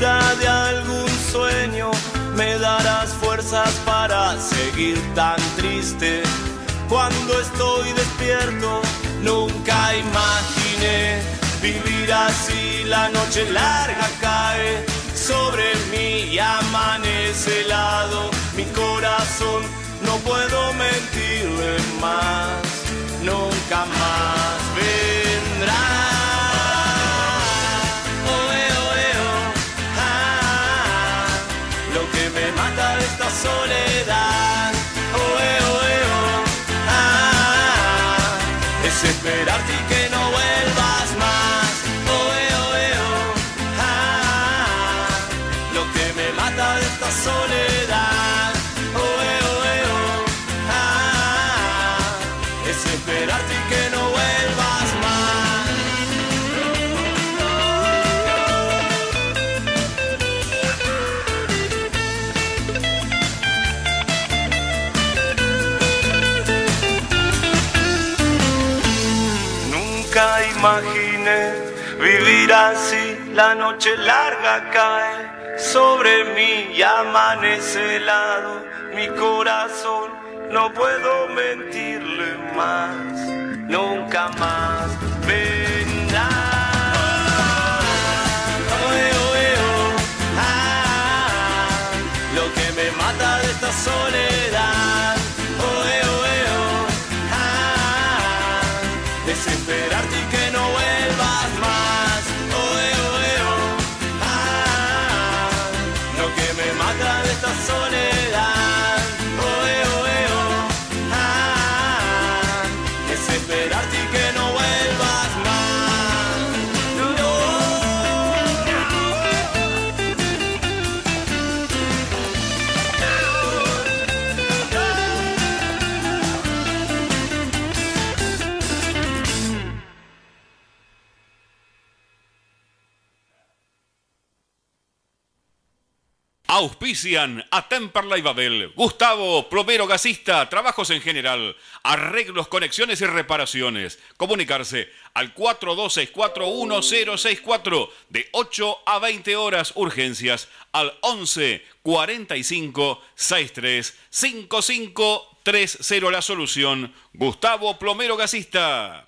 de algún sueño me darás fuerzas para seguir tan triste. Cuando estoy despierto, nunca imaginé vivir así. La noche larga cae sobre mí y amanece helado corazón, no puedo mentirle más, nunca más vendrá. Imaginé vivir así, la noche larga cae sobre mí y amanece helado mi corazón. No puedo mentirle más, nunca más vendrá. Soledad. Oh, eh, oh, eh, oh. Ah, desesperarte Auspician a Temperley Babel, Gustavo, plomero gasista, trabajos en general, arreglos, conexiones y reparaciones. Comunicarse al 42641064 de 8 a 20 horas urgencias al 11 45 63 55 30 la solución. Gustavo, plomero gasista.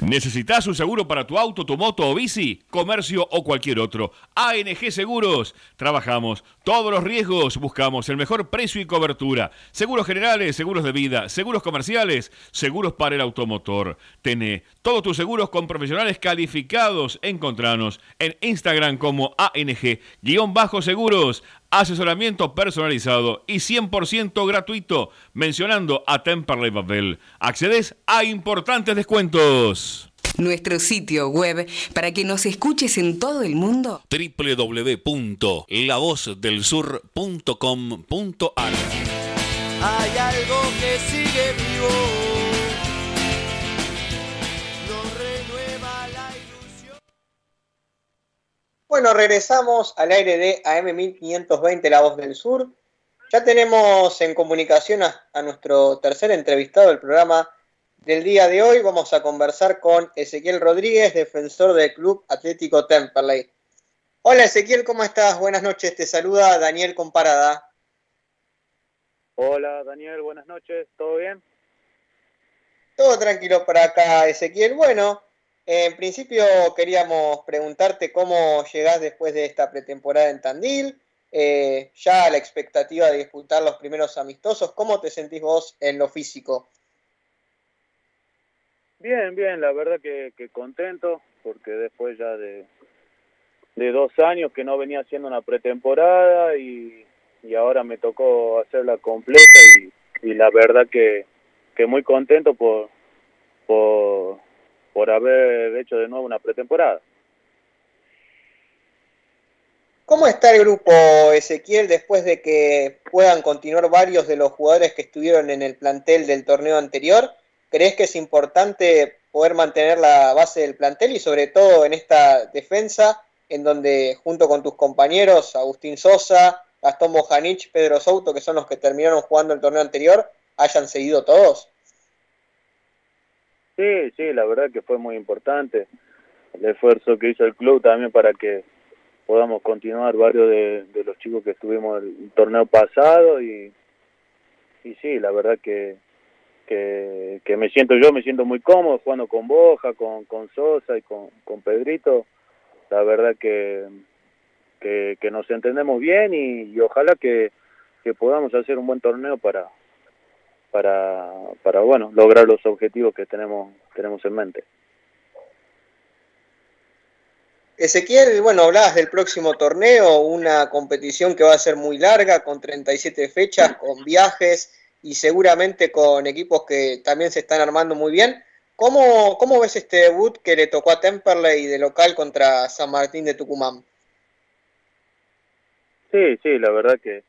¿Necesitas un seguro para tu auto, tu moto o bici, comercio o cualquier otro? ANG Seguros. Trabajamos todos los riesgos, buscamos el mejor precio y cobertura. Seguros generales, seguros de vida, seguros comerciales, seguros para el automotor. Tené todos tus seguros con profesionales calificados. Encontranos en Instagram como ANG-seguros. Asesoramiento personalizado y 100% gratuito. Mencionando a Temperley Babel. Accedes a importantes descuentos. Nuestro sitio web para que nos escuches en todo el mundo. www.lavozdelsur.com.ar Hay algo que sigue vivo. Nos renueva la ilusión. Bueno, regresamos al aire de AM1520 La Voz del Sur. Ya tenemos en comunicación a, a nuestro tercer entrevistado del programa del día de hoy. Vamos a conversar con Ezequiel Rodríguez, defensor del Club Atlético Temperley. Hola Ezequiel, ¿cómo estás? Buenas noches, te saluda Daniel Comparada. Hola Daniel, buenas noches, ¿todo bien? Todo tranquilo por acá, Ezequiel. Bueno, en principio queríamos preguntarte cómo llegás después de esta pretemporada en Tandil, eh, ya la expectativa de disputar los primeros amistosos, ¿cómo te sentís vos en lo físico? Bien, bien, la verdad que, que contento, porque después ya de, de dos años que no venía haciendo una pretemporada y, y ahora me tocó hacerla completa y, y la verdad que, que muy contento por, por, por haber hecho de nuevo una pretemporada. ¿Cómo está el grupo Ezequiel después de que puedan continuar varios de los jugadores que estuvieron en el plantel del torneo anterior? ¿Crees que es importante poder mantener la base del plantel y sobre todo en esta defensa en donde junto con tus compañeros, Agustín Sosa, Gastón Bojanich, Pedro Souto, que son los que terminaron jugando el torneo anterior, hayan seguido todos? Sí, sí, la verdad que fue muy importante el esfuerzo que hizo el club también para que podamos continuar varios de, los chicos que estuvimos el torneo pasado y, y sí, la verdad que, que, me siento yo, me siento muy cómodo jugando con Boja, con, con Sosa y con, con Pedrito. La verdad que, que, nos entendemos bien y, ojalá que, que podamos hacer un buen torneo para, para, para bueno, lograr los objetivos que tenemos, tenemos en mente. Ezequiel, bueno, hablabas del próximo torneo, una competición que va a ser muy larga, con 37 fechas, con viajes y seguramente con equipos que también se están armando muy bien. ¿Cómo, cómo ves este debut que le tocó a Temperley de local contra San Martín de Tucumán? Sí, sí, la verdad que,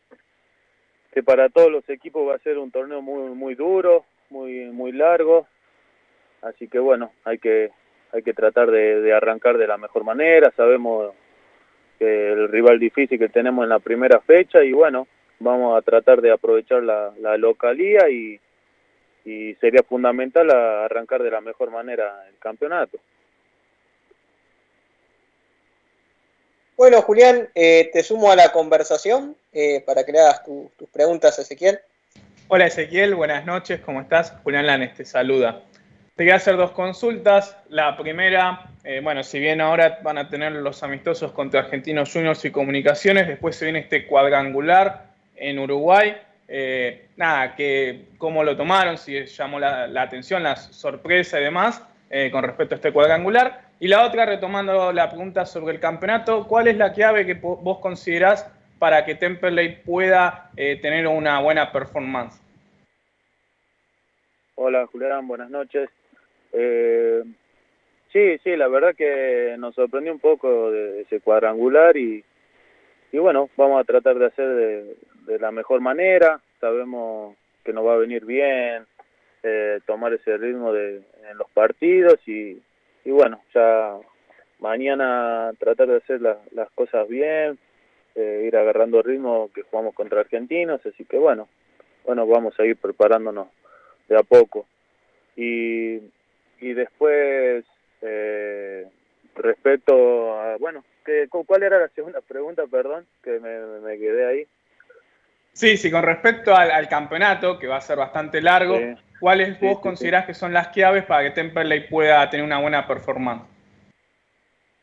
que para todos los equipos va a ser un torneo muy muy duro, muy muy largo. Así que bueno, hay que hay que tratar de, arrancar de la mejor manera. Sabemos que el rival difícil que tenemos en la primera fecha y bueno, vamos a tratar de aprovechar la, la localía y, y sería fundamental arrancar de la mejor manera el campeonato. Bueno, Julián, eh, te sumo a la conversación eh, para que le hagas tus preguntas a Ezequiel. Hola Ezequiel, buenas noches, ¿cómo estás? Julián Lanes te saluda. Te voy a hacer dos consultas. La primera, eh, bueno, si bien ahora van a tener los amistosos contra Argentinos Juniors y Comunicaciones, después se viene este cuadrangular en Uruguay. nada, que cómo lo tomaron, si llamó la, atención, la sorpresa y demás con respecto a este cuadrangular. Y la otra, retomando la pregunta sobre el campeonato, ¿cuál es la clave que vos considerás para que Temperley pueda eh, tener una buena performance? Hola Julián, buenas noches. Eh, sí, sí, la verdad que nos sorprendió un poco de ese cuadrangular y, y bueno, vamos a tratar de hacer de, la mejor manera. Sabemos que nos va a venir bien eh, tomar ese ritmo de, en los partidos y, y bueno, ya mañana tratar de hacer las cosas bien, eh, ir agarrando ritmo que jugamos contra argentinos, así que bueno, bueno, vamos a ir preparándonos de a poco. Y, y después, eh, respecto a, bueno, que, ¿cuál era la segunda pregunta, perdón, que me quedé ahí? Sí, sí, con respecto al, campeonato, que va a ser bastante largo, ¿cuáles vos considerás que son las claves para que Temperley pueda tener una buena performance?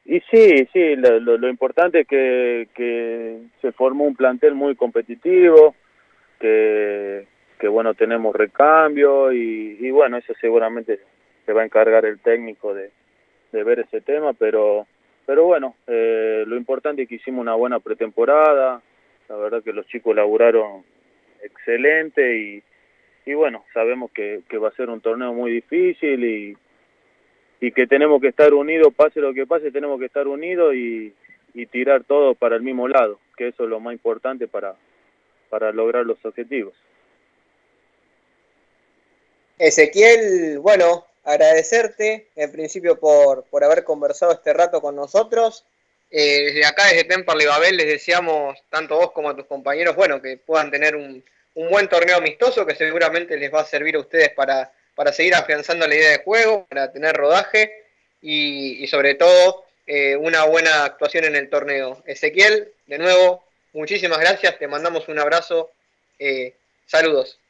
Y sí, sí, lo, importante es que, se formó un plantel muy competitivo, que, que bueno, tenemos recambio y, bueno, eso seguramente se va a encargar el técnico de, ver ese tema, pero, pero bueno, eh, lo importante es que hicimos una buena pretemporada, la verdad que los chicos laburaron excelente y, y bueno, sabemos que, va a ser un torneo muy difícil y, y que tenemos que estar unidos, pase lo que pase, tenemos que estar unidos y, y tirar todo para el mismo lado, que eso es lo más importante para, para lograr los objetivos. Ezequiel, bueno, agradecerte en principio por, por haber conversado este rato con nosotros. Eh, desde acá, desde Temperley Babel, les deseamos, tanto vos como a tus compañeros, bueno, que puedan tener un, buen torneo amistoso que seguramente les va a servir a ustedes para, para seguir afianzando la idea de juego, para tener rodaje y, sobre todo eh, una buena actuación en el torneo. Ezequiel, de nuevo, muchísimas gracias, te mandamos un abrazo, eh, saludos.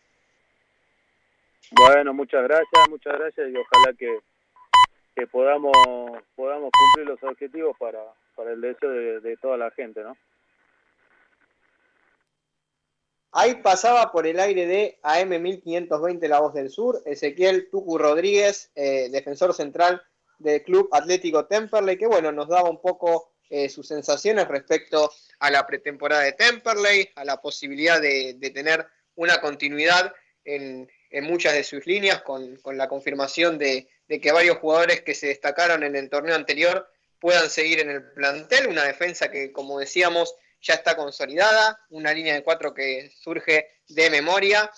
Bueno, muchas gracias, muchas gracias y ojalá que, que podamos, podamos cumplir los objetivos para, para el deseo de, toda la gente, ¿no? Ahí pasaba por el aire de AM1520 La Voz del Sur, Ezequiel Tucu Rodríguez, eh, defensor central del Club Atlético Temperley, que bueno, nos daba un poco eh, sus sensaciones respecto a la pretemporada de Temperley, a la posibilidad de, tener una continuidad en, muchas de sus líneas, con, la confirmación de, de, que varios jugadores que se destacaron en el torneo anterior puedan seguir en el plantel, una defensa que, como decíamos, ya está consolidada, una línea de cuatro que surge de memoria,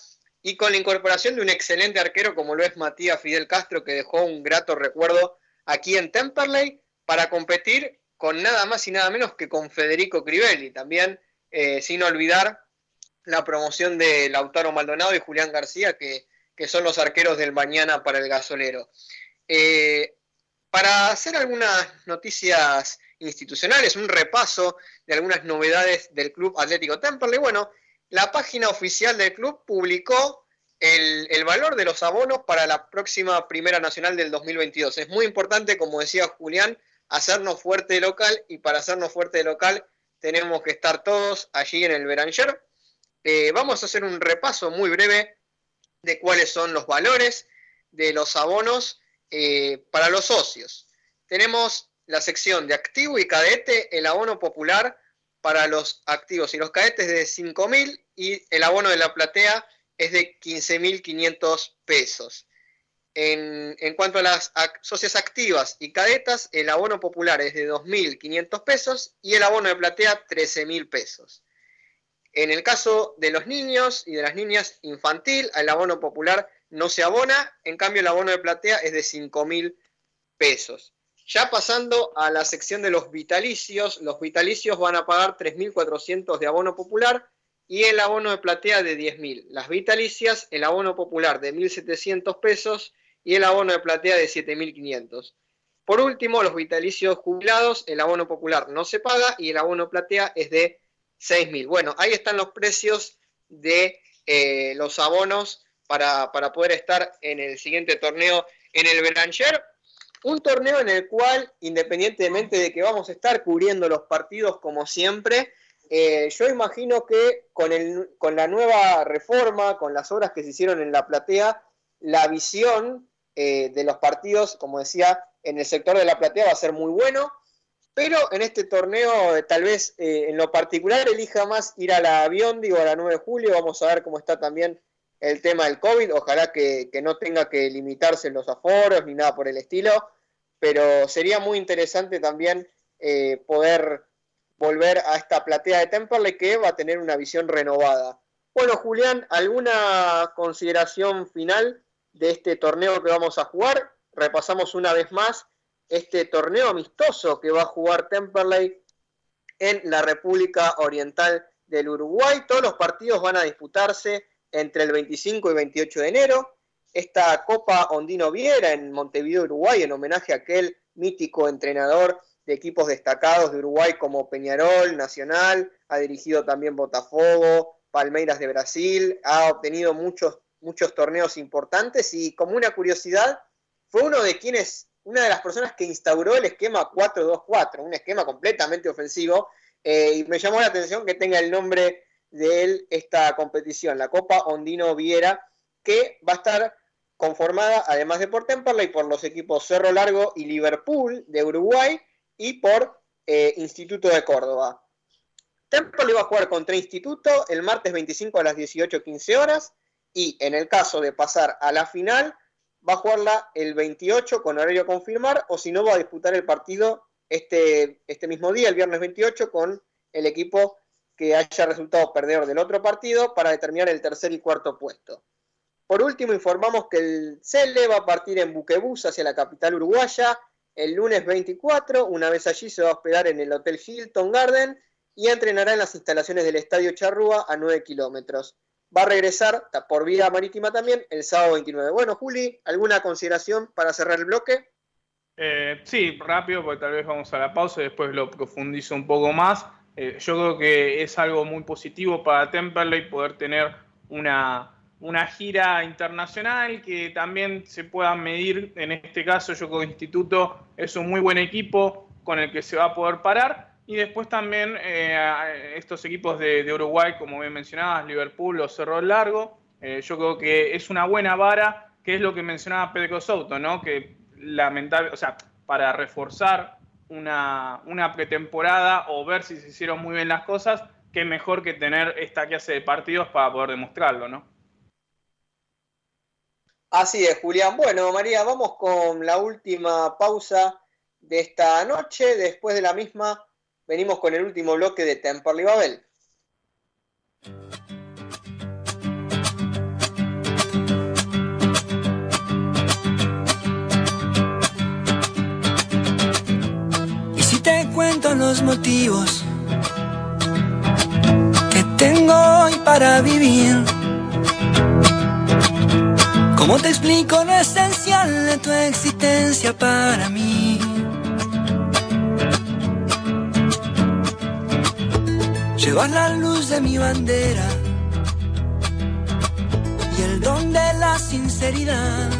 y con la incorporación de un excelente arquero como lo es Matías Fidel Castro, que dejó un grato recuerdo aquí en Temperley, para competir con nada más y nada menos que con Federico Crivelli, también eh, sin olvidar la promoción de Lautaro Maldonado y Julián García, que, que son los arqueros del mañana para el gasolero. Eh, para hacer algunas noticias institucionales, un repaso de algunas novedades del Club Atlético Temperley. Bueno, la página oficial del club publicó el, valor de los abonos para la próxima Primera Nacional del 2022. Es muy importante, como decía Julián, hacernos fuerte de local y para hacernos fuerte de local tenemos que estar todos allí en el Beranger. Eh, vamos a hacer un repaso muy breve de cuáles son los valores de los abonos eh, para los socios. Tenemos la sección de activo y cadete, el abono popular para los activos y los cadetes de 5.000 y el abono de la platea es de 15.500 pesos. En, cuanto a las socias activas y cadetas, el abono popular es de 2.500 pesos y el abono de platea 13.000 pesos. En el caso de los niños y de las niñas infantil, el abono popular no se abona, en cambio el abono de platea es de 5.000 pesos. Ya pasando a la sección de los vitalicios, los vitalicios van a pagar 3.400 de abono popular y el abono de platea de 10.000. Las vitalicias, el abono popular de 1.700 pesos y el abono de platea de 7.500. Por último, los vitalicios jubilados, el abono popular no se paga y el abono platea es de 6.000. Bueno, ahí están los precios de eh, los abonos para, para, poder estar en el siguiente torneo en el Belanger. Un torneo en el cual, independientemente de que vamos a estar cubriendo los partidos como siempre, eh, yo imagino que con, el, con la nueva reforma, con las obras que se hicieron en la platea, la visión eh, de los partidos, como decía, en el sector de la platea va a ser muy bueno, pero en este torneo eh, tal vez en lo particular elija más ir a la Biondi o a la 9 de julio, vamos a ver cómo está también el tema del COVID, ojalá que, no tenga que limitarse los aforos ni nada por el estilo, pero sería muy interesante también poder volver a esta platea de Temperley que va a tener una visión renovada. Bueno, Julián, ¿alguna consideración final de este torneo que vamos a jugar. Repasamos una vez más este torneo amistoso que va a jugar Temperley en la República Oriental del Uruguay. Todos los partidos van a disputarse entre el 25 y 28 de enero. Esta Copa Ondino Viera en Montevideo, Uruguay, en homenaje a aquel mítico entrenador de equipos destacados de Uruguay como Peñarol, Nacional, ha dirigido también Botafogo, Palmeiras de Brasil, ha obtenido muchos muchos torneos importantes y como una curiosidad, fue uno de quienes, una de las personas que instauró el esquema 4-2-4, un esquema completamente ofensivo, eh, y me llamó la atención que tenga el nombre de esta competición, la Copa Ondino Viera, que va a estar conformada, además de por Temperley, por los equipos Cerro Largo y Liverpool de Uruguay y por eh, Instituto de Córdoba. Temperley va a jugar contra Instituto el martes 25 a las 18.15 horas y en el caso de pasar a la final, va a jugarla el 28 con horario a confirmar, o si no, va a disputar el partido este, este mismo día, el viernes 28, con el equipo que haya resultado perdedor del otro partido para determinar el tercer y cuarto puesto. Por último, informamos que el CELE va a partir en Buquebus hacia la capital uruguaya el lunes 24. Una vez allí se va a hospedar en el Hotel Hilton Garden y entrenará en las instalaciones del Estadio Charrúa a 9 kilómetros va a regresar por vía marítima también el sábado 29. Bueno, Juli, ¿alguna consideración para cerrar el bloque? Eh, sí, rápido, porque tal vez vamos a la pausa y después lo profundizo un poco más. Eh, yo creo que es algo muy positivo para Temperley poder tener una, una gira internacional que también se pueda medir. En este caso, yo creo que Instituto es un muy buen equipo con el que se va a poder parar y después también eh, estos equipos de, Uruguay, como bien mencionabas, Liverpool o Cerro Largo, eh, yo creo que es una buena vara, que es lo que mencionaba Pedro Souto, ¿no? Que lamentable, o sea, para reforzar una, una pretemporada o ver si se hicieron muy bien las cosas, qué mejor que tener esta clase de partidos para poder demostrarlo, ¿no? Así es, Julián. Bueno, María, vamos con la última pausa de esta noche. Después de la misma venimos con el último bloque de Temperley Babel. Te cuento los motivos que tengo hoy para vivir ¿Cómo te explico lo esencial de tu existencia para mí? Llevas la luz de mi bandera y el don de la sinceridad.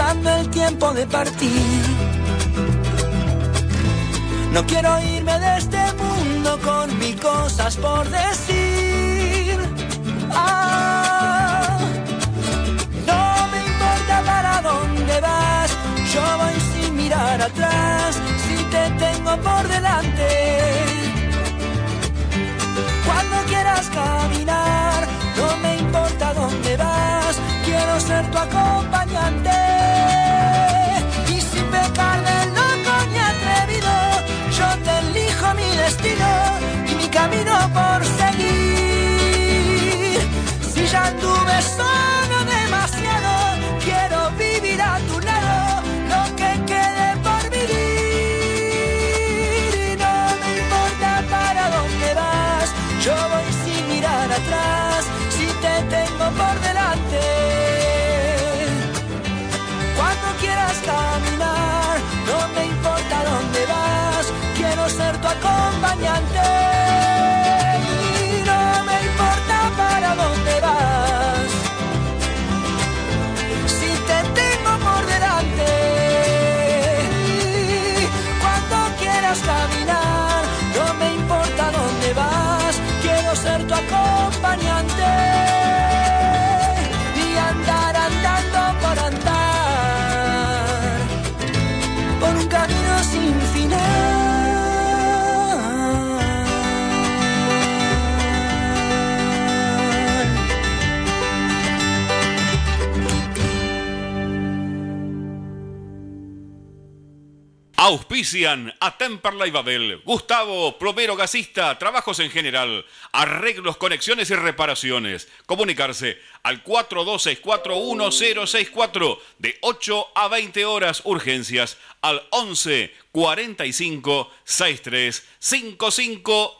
pensando el tiempo de partir. No quiero irme de este mundo con mil cosas por decir. Ah, no me importa para dónde vas, yo voy sin mirar atrás, si te tengo por delante. Auspician a Temperley Babel, Gustavo, plomero gasista, trabajos en general, arreglos, conexiones y reparaciones. Comunicarse al 42641064 de 8 a 20 horas, urgencias al 11 45 63 55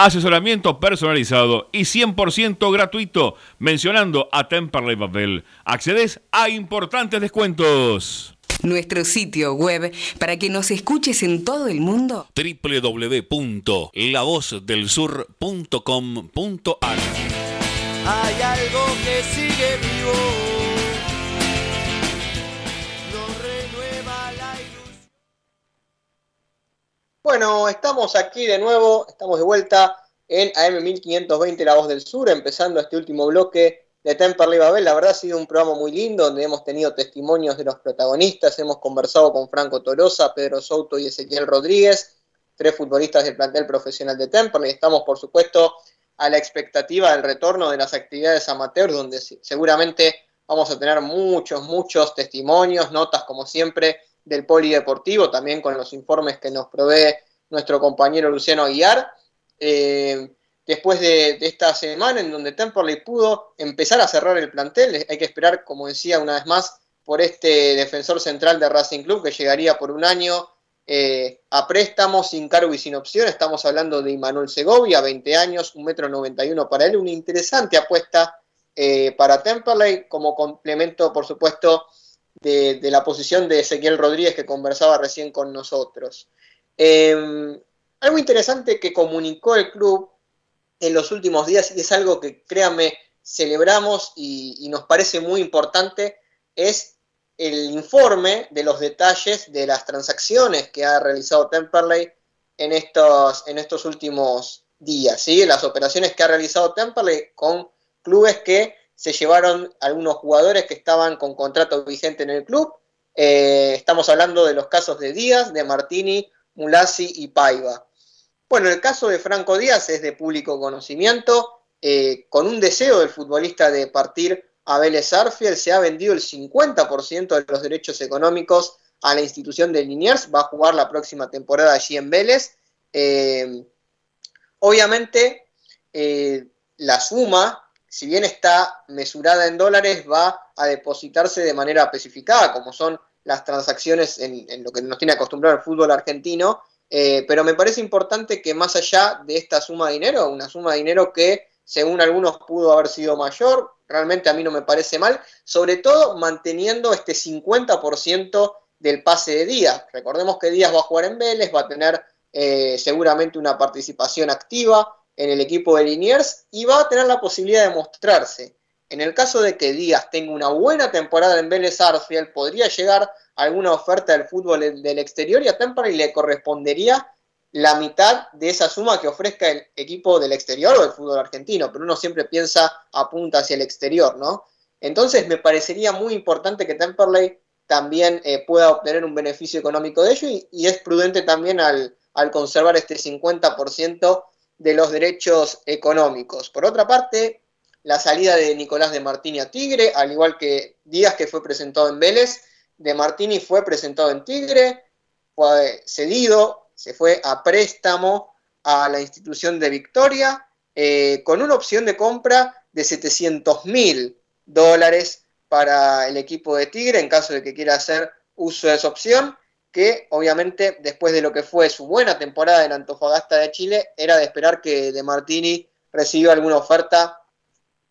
Asesoramiento personalizado y 100% gratuito. Mencionando a Temperley Babel. Accedes a importantes descuentos. Nuestro sitio web para que nos escuches en todo el mundo. www.lavozdelsur.com.ar Hay algo que sigue vivo. Bueno, estamos aquí de nuevo, estamos de vuelta en AM1520 La Voz del Sur, empezando este último bloque de Temperley Babel. La verdad ha sido un programa muy lindo donde hemos tenido testimonios de los protagonistas, hemos conversado con Franco Torosa, Pedro Souto y Ezequiel Rodríguez, tres futbolistas del plantel profesional de Temperley. Estamos, por supuesto, a la expectativa del retorno de las actividades amateurs, donde seguramente vamos a tener muchos, muchos testimonios, notas como siempre del polideportivo, también con los informes que nos provee nuestro compañero Luciano Aguiar. Eh, después de, esta semana en donde Temperley pudo empezar a cerrar el plantel, hay que esperar, como decía una vez más, por este defensor central de Racing Club que llegaría por un año eh, a préstamo, sin cargo y sin opción. Estamos hablando de Imanuel Segovia, 20 años, 1,91 metro 91 para él, una interesante apuesta eh, para Temperley como complemento, por supuesto, de, la posición de Ezequiel Rodríguez que conversaba recién con nosotros. Em, algo interesante que comunicó el club en los últimos días y es algo que, créanme, celebramos y, nos parece muy importante, es el informe de los detalles de las transacciones que ha realizado Temperley en estos, en estos últimos días, ¿sí? las operaciones que ha realizado Temperley con clubes que se llevaron algunos jugadores que estaban con contrato vigente en el club. Eh, estamos hablando de los casos de Díaz, de Martini, Mulasi y Paiva. Bueno, el caso de Franco Díaz es de público conocimiento. Eh, con un deseo del futbolista de partir a Vélez Arfiel, se ha vendido el 50% de los derechos económicos a la institución de Liniers. Va a jugar la próxima temporada allí en Vélez. Eh, obviamente, la suma si bien está mesurada en dólares, va a depositarse de manera especificada, como son las transacciones en, lo que nos tiene acostumbrado el fútbol argentino, eh, pero me parece importante que más allá de esta suma de dinero, una suma de dinero que según algunos pudo haber sido mayor, realmente a mí no me parece mal, sobre todo manteniendo este 50% del pase de Díaz. Recordemos que Díaz va a jugar en Vélez, va a tener eh, seguramente una participación activa, en el equipo de Liniers y va a tener la posibilidad de mostrarse. En el caso de que Díaz tenga una buena temporada en Vélez Arfield, podría llegar alguna oferta del fútbol del exterior y a y le correspondería la mitad de esa suma que ofrezca el equipo del exterior o del fútbol argentino, pero uno siempre piensa apunta hacia el exterior, ¿no? Entonces me parecería muy importante que Temperley también eh, pueda obtener un beneficio económico de ello y, es prudente también al conservar este 50% de los derechos económicos. Por otra parte, la salida de Nicolás de Martini a Tigre, al igual que Díaz que fue presentado en Vélez, de Martini fue presentado en Tigre, fue cedido, se fue a préstamo a la institución de Victoria, eh, con una opción de compra de 700 mil dólares para el equipo de Tigre en caso de que quiera hacer uso de esa opción que obviamente después de lo que fue su buena temporada en Antofagasta de Chile, era de esperar que De Martini reciba alguna oferta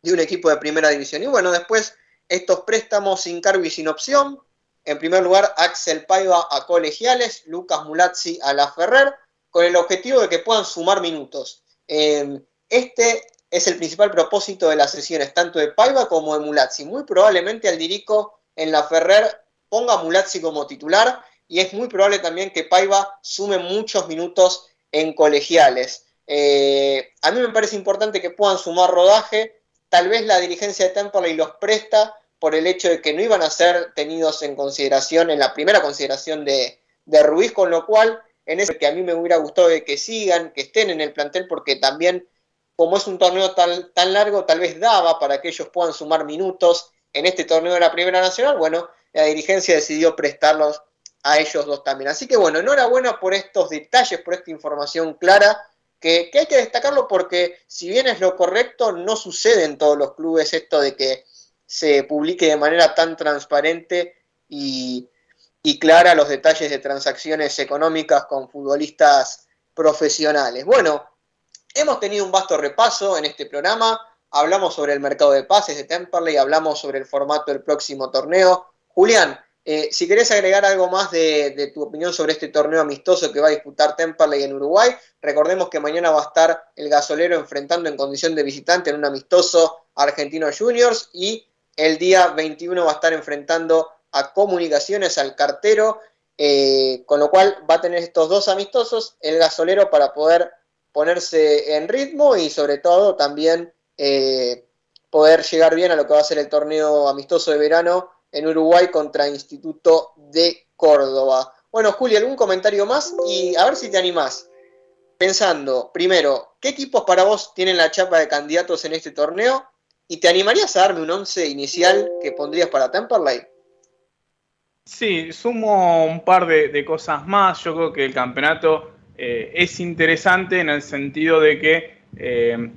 de un equipo de primera división. Y bueno, después estos préstamos sin cargo y sin opción. En primer lugar, Axel Paiva a Colegiales, Lucas Mulazzi a La Ferrer, con el objetivo de que puedan sumar minutos. Eh, este es el principal propósito de las sesiones, tanto de Paiva como de Mulazzi. Muy probablemente Aldirico en La Ferrer ponga Mulazzi como titular y es muy probable también que Paiva sume muchos minutos en colegiales. Eh, a mí me parece importante que puedan sumar rodaje, tal vez la dirigencia de Temperley los presta por el hecho de que no iban a ser tenidos en consideración, en la primera consideración de, de Ruiz, con lo cual en ese que a mí me hubiera gustado de que sigan, que estén en el plantel, porque también, como es un torneo tan, tan largo, tal vez daba para que ellos puedan sumar minutos en este torneo de la Primera Nacional. Bueno, la dirigencia decidió prestarlos a ellos dos también. Así que bueno, enhorabuena por estos detalles, por esta información clara, que, hay que destacarlo porque si bien es lo correcto, no sucede en todos los clubes esto de que se publique de manera tan transparente y, clara los detalles de transacciones económicas con futbolistas profesionales. Bueno, hemos tenido un vasto repaso en este programa, hablamos sobre el mercado de pases de Temperley, hablamos sobre el formato del próximo torneo. Julián, eh, si querés agregar algo más de, tu opinión sobre este torneo amistoso que va a disputar Temperley en Uruguay, recordemos que mañana va a estar el gasolero enfrentando en condición de visitante en un amistoso Argentino Juniors y el día 21 va a estar enfrentando a Comunicaciones al cartero, eh, con lo cual va a tener estos dos amistosos, el gasolero para poder ponerse en ritmo y sobre todo también eh, poder llegar bien a lo que va a ser el torneo amistoso de verano en Uruguay contra Instituto de Córdoba. Bueno, Juli, ¿algún comentario más? Y a ver si te animás. Pensando, primero, ¿qué equipos para vos tienen la chapa de candidatos en este torneo? ¿Y te animarías a darme un once inicial que pondrías para Temperley? Sí, sumo un par de, cosas más. Yo creo que el campeonato eh, es interesante en el sentido de que eh,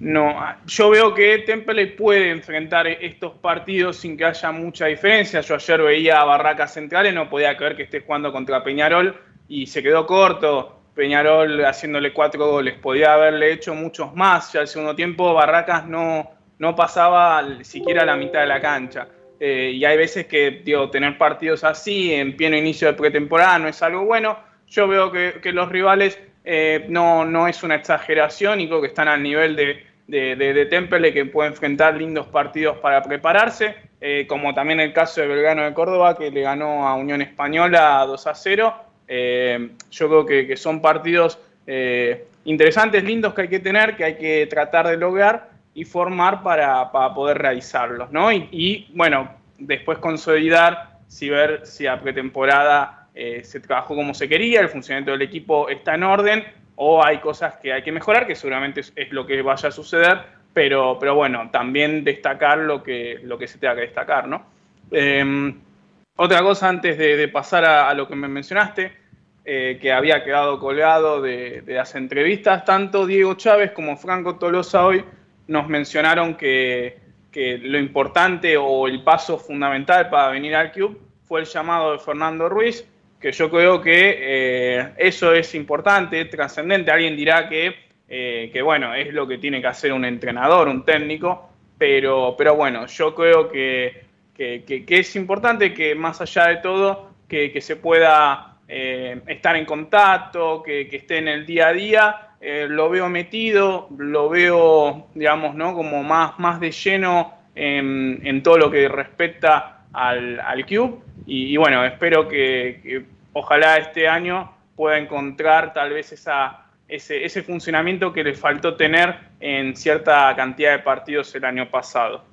no, yo veo que Temple puede enfrentar estos partidos sin que haya mucha diferencia. Yo ayer veía a Barracas Centrales, no podía creer que esté jugando contra Peñarol, y se quedó corto. Peñarol haciéndole cuatro goles, podía haberle hecho muchos más. Ya al segundo tiempo Barracas no, no pasaba siquiera la mitad de la cancha. Eh, y hay veces que tener partidos así en pleno inicio de pretemporada no es algo bueno. Yo veo que, los rivales eh, no, no es una exageración y creo que están al nivel de, de, de, Temple que puede enfrentar lindos partidos para prepararse, eh, como también el caso de Belgrano de Córdoba que le ganó a Unión Española 2 a 0. Eh, yo creo que, son partidos interesantes, lindos que hay que tener, que hay que tratar de lograr y formar para, poder realizarlos, ¿no? Y, bueno, después consolidar, si ver si a pretemporada se trabajó como se quería, el funcionamiento del equipo está en orden o hay cosas que hay que mejorar, que seguramente es, lo que vaya a suceder, pero, pero bueno, también destacar lo que, lo que se tenga que destacar, ¿no? Em, otra cosa antes de, pasar a, lo que me mencionaste, eh, que había quedado colgado de, las entrevistas, tanto Diego Chávez como Franco Tolosa hoy nos mencionaron que, que lo importante o el paso fundamental para venir al club fue el llamado de Fernando Ruiz, que yo creo que eh, eso es importante, trascendente. Alguien dirá que, eh, que, bueno, es lo que tiene que hacer un entrenador, un técnico, pero, pero bueno, yo creo que, que, es importante que más allá de todo, que, se pueda eh, estar en contacto, que, esté en el día a día. lo veo metido, lo veo, digamos, ¿no? como más, más de lleno en, en todo lo que respecta al, al club. Y, bueno, espero que, ojalá este año pueda encontrar tal vez esa, ese, ese, funcionamiento que le faltó tener en cierta cantidad de partidos el año pasado.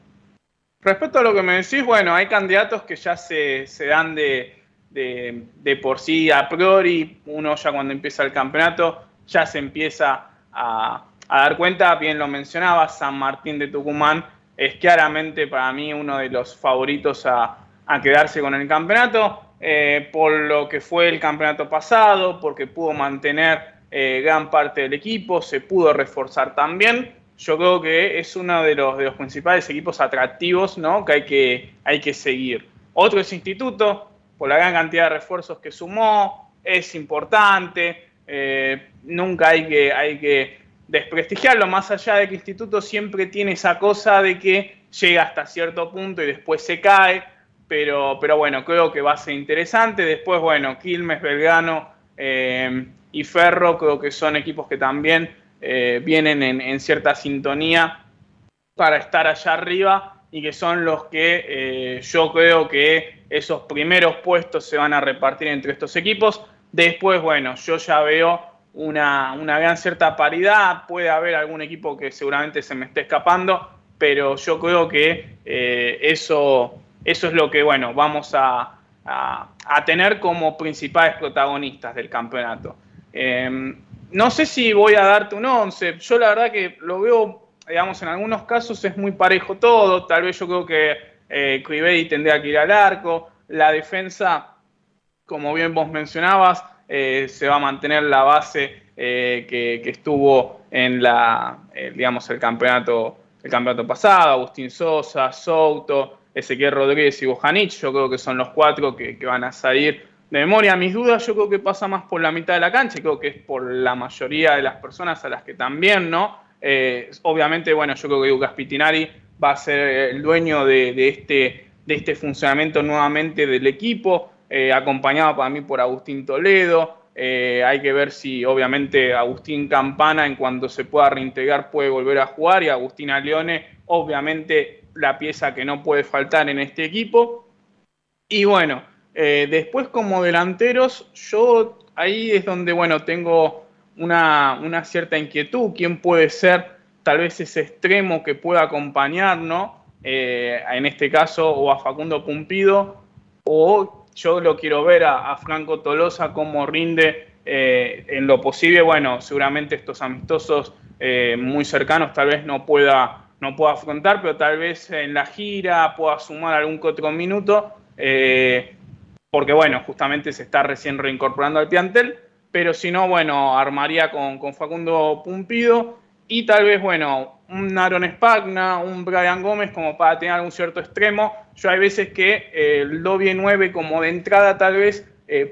Respecto a lo que me decís, bueno, hay candidatos que ya se, se dan de, de, de, por sí a priori, uno ya cuando empieza el campeonato ya se empieza a, a dar cuenta, bien lo mencionaba, San Martín de Tucumán es claramente para mí uno de los favoritos a, a quedarse con el campeonato, eh, por lo que fue el campeonato pasado, porque pudo mantener eh, gran parte del equipo, se pudo reforzar también. Yo creo que es uno de los, de los principales equipos atractivos ¿no? que, hay que hay que seguir. Otro es Instituto, por la gran cantidad de refuerzos que sumó, es importante, eh, nunca hay que, hay que desprestigiarlo, más allá de que Instituto siempre tiene esa cosa de que llega hasta cierto punto y después se cae pero, pero bueno, creo que va a ser interesante. Después, bueno, Quilmes, Belgrano eh, y Ferro creo que son equipos que también eh, vienen en, cierta sintonía para estar allá arriba y que son los que eh, yo creo que esos primeros puestos se van a repartir entre estos equipos. Después, bueno, yo ya veo una, una gran cierta paridad, puede haber algún equipo que seguramente se me esté escapando, pero yo creo que eso eso es lo que, bueno, vamos a, tener como principales protagonistas del campeonato. Em, no sé si voy a darte un 11. Yo la verdad que lo veo, digamos, en algunos casos es muy parejo todo. Tal vez yo creo que eh, tendría que ir al arco. La defensa, como bien vos mencionabas, eh, se va a mantener la base eh, que, estuvo en la, eh, digamos, el campeonato, el campeonato pasado. Agustín Sosa, Souto, Ezequiel Rodríguez y Bojanic, yo creo que son los cuatro que, van a salir de memoria. Mis dudas yo creo que pasa más por la mitad de la cancha, creo que es por la mayoría de las personas a las que también, ¿no? Eh, obviamente, bueno, yo creo que Lucas Pitinari va a ser el dueño de, este, de este funcionamiento nuevamente del equipo, eh, acompañado para mí por Agustín Toledo. Eh, hay que ver si obviamente Agustín Campana en cuanto se pueda reintegrar puede volver a jugar y Agustín Leone obviamente la pieza que no puede faltar en este equipo. Y bueno, eh, después como delanteros, yo ahí es donde, bueno, tengo una, cierta inquietud. ¿Quién puede ser tal vez ese extremo que pueda acompañarnos? Eh, en este caso, o a Facundo Pumpido, o yo lo quiero ver a, Franco Tolosa como rinde eh, en lo posible. Bueno, seguramente estos amistosos muy cercanos tal vez no pueda no puedo afrontar, pero tal vez en la gira pueda sumar algún otro minuto, eh, porque bueno, justamente se está recién reincorporando al plantel, pero si no, bueno, armaría con, Facundo Pumpido y tal vez, bueno, un Aaron Spagna, un Brian Gómez como para tener algún cierto extremo. Yo hay veces que eh, el doble 9 como de entrada tal vez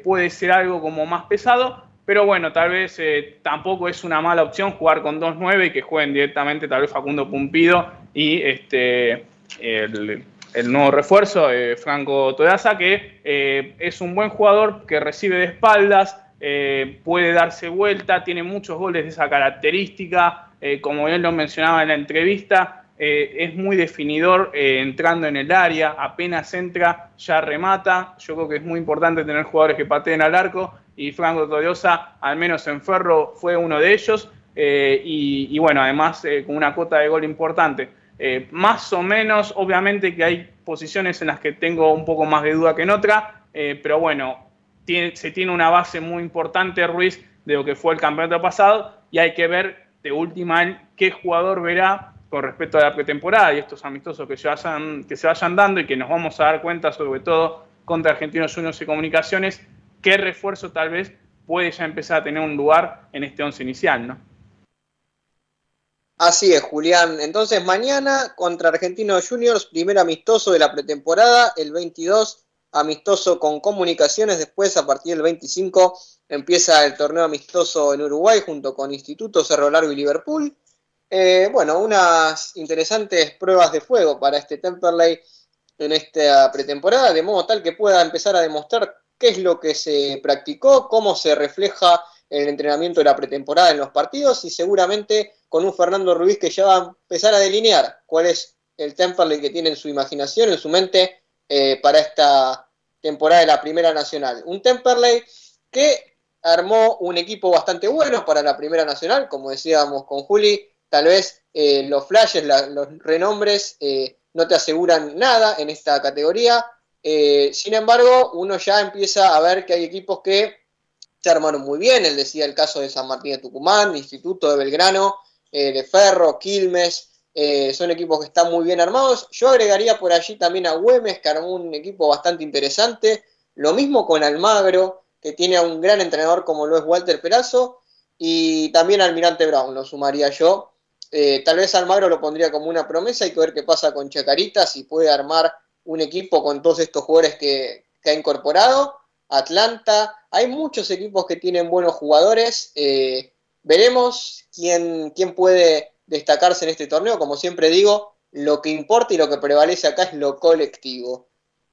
puede ser algo como más pesado, pero bueno, tal vez tampoco es una mala opción jugar con 2-9 y que jueguen directamente tal vez Facundo Pumpido y este, el, nuevo refuerzo, Franco Todaza, que es un buen jugador que recibe de espaldas, puede darse vuelta, tiene muchos goles de esa característica, eh, como él lo mencionaba en la entrevista, eh, es muy definidor eh, entrando en el área, apenas entra, ya remata. Yo creo que es muy importante tener jugadores que pateen al arco y Franco Toriosa, al menos en Ferro, fue uno de ellos. Y, y, bueno, además con una cuota de gol importante. más o menos, obviamente que hay posiciones en las que tengo un poco más de duda que en otra, pero bueno, se tiene una base muy importante, Ruiz, de lo que fue el campeonato pasado y hay que ver de última qué jugador verá con respecto a la pretemporada y estos amistosos que se, vayan, que se vayan dando y que nos vamos a dar cuenta, sobre todo contra Argentinos Juniors y Comunicaciones, qué refuerzo tal vez puede ya empezar a tener un lugar en este once inicial, ¿no? Así es, Julián. Entonces, mañana contra Argentinos Juniors, primer amistoso de la pretemporada, el 22, amistoso con Comunicaciones, después a partir del 25 empieza el torneo amistoso en Uruguay junto con Instituto Cerro Largo y Liverpool. Eh, bueno, unas interesantes pruebas de fuego para este Temperley en esta pretemporada, de modo tal que pueda empezar a demostrar qué es lo que se practicó, cómo se refleja el entrenamiento de la pretemporada en los partidos y seguramente con un Fernando Ruiz que ya va a empezar a delinear cuál es el Temperley que tiene en su imaginación, en su mente eh, para esta temporada de la Primera Nacional. Un Temperley que armó un equipo bastante bueno para la Primera Nacional, como decíamos con Juli, tal vez eh, los flashes, los renombres eh, no te aseguran nada en esta categoría, eh, sin embargo, uno ya empieza a ver que hay equipos que se armaron muy bien, él decía el caso de San Martín de Tucumán, Instituto de Belgrano, de Ferro, Quilmes, son equipos que están muy bien armados. Yo agregaría por allí también a Güemes, que armó un equipo bastante interesante. Lo mismo con Almagro, que tiene a un gran entrenador como lo es Walter Perazo, y también Almirante Brown, lo sumaría yo. Eh, tal vez Almagro lo pondría como una promesa, hay que ver qué pasa con Chacarita, si puede armar un equipo con todos estos jugadores que, ha incorporado. Atlanta, hay muchos equipos que tienen buenos jugadores. Eh, veremos quién, quién puede destacarse en este torneo. Como siempre digo, lo que importa y lo que prevalece acá es lo colectivo.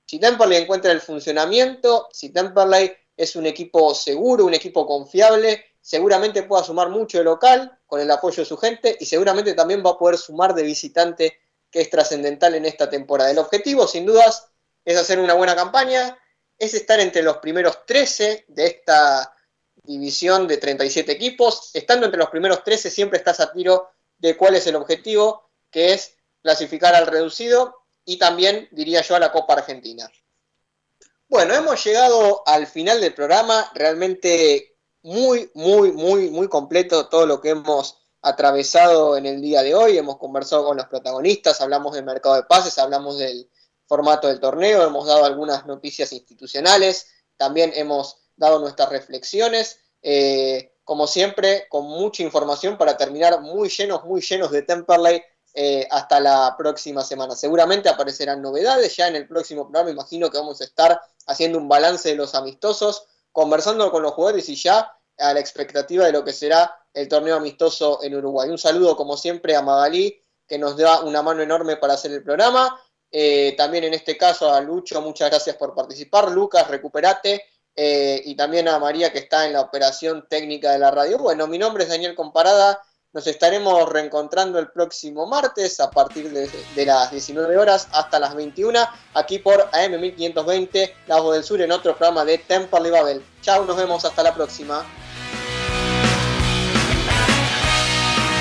Si Temperley encuentra el funcionamiento, si Temperley es un equipo seguro, un equipo confiable, seguramente pueda sumar mucho de local con el apoyo de su gente y seguramente también va a poder sumar de visitante, que es trascendental en esta temporada. El objetivo, sin dudas, es hacer una buena campaña, es estar entre los primeros 13 de esta división de 37 equipos. Estando entre los primeros 13 siempre estás a tiro de cuál es el objetivo, que es clasificar al reducido y también, diría yo, a la Copa Argentina. Bueno, hemos llegado al final del programa, realmente muy, muy, muy, muy completo todo lo que hemos atravesado en el día de hoy. Hemos conversado con los protagonistas, hablamos del mercado de pases, hablamos del formato del torneo, hemos dado algunas noticias institucionales, también hemos dado nuestras reflexiones. Eh, como siempre, con mucha información para terminar muy llenos, muy llenos de Temperley eh, hasta la próxima semana. Seguramente aparecerán novedades ya en el próximo programa. Imagino que vamos a estar haciendo un balance de los amistosos, conversando con los jugadores y ya a la expectativa de lo que será el torneo amistoso en Uruguay. Un saludo, como siempre, a Magalí, que nos da una mano enorme para hacer el programa. Eh, también en este caso a Lucho, muchas gracias por participar. Lucas, recuperate. Eh, y también a María, que está en la operación técnica de la radio. Bueno, mi nombre es Daniel Comparada. Nos estaremos reencontrando el próximo martes a partir de, las 19 horas hasta las 21 aquí por AM1520, La del Sur, en otro programa de Temperley Babel. Chao, nos vemos hasta la próxima.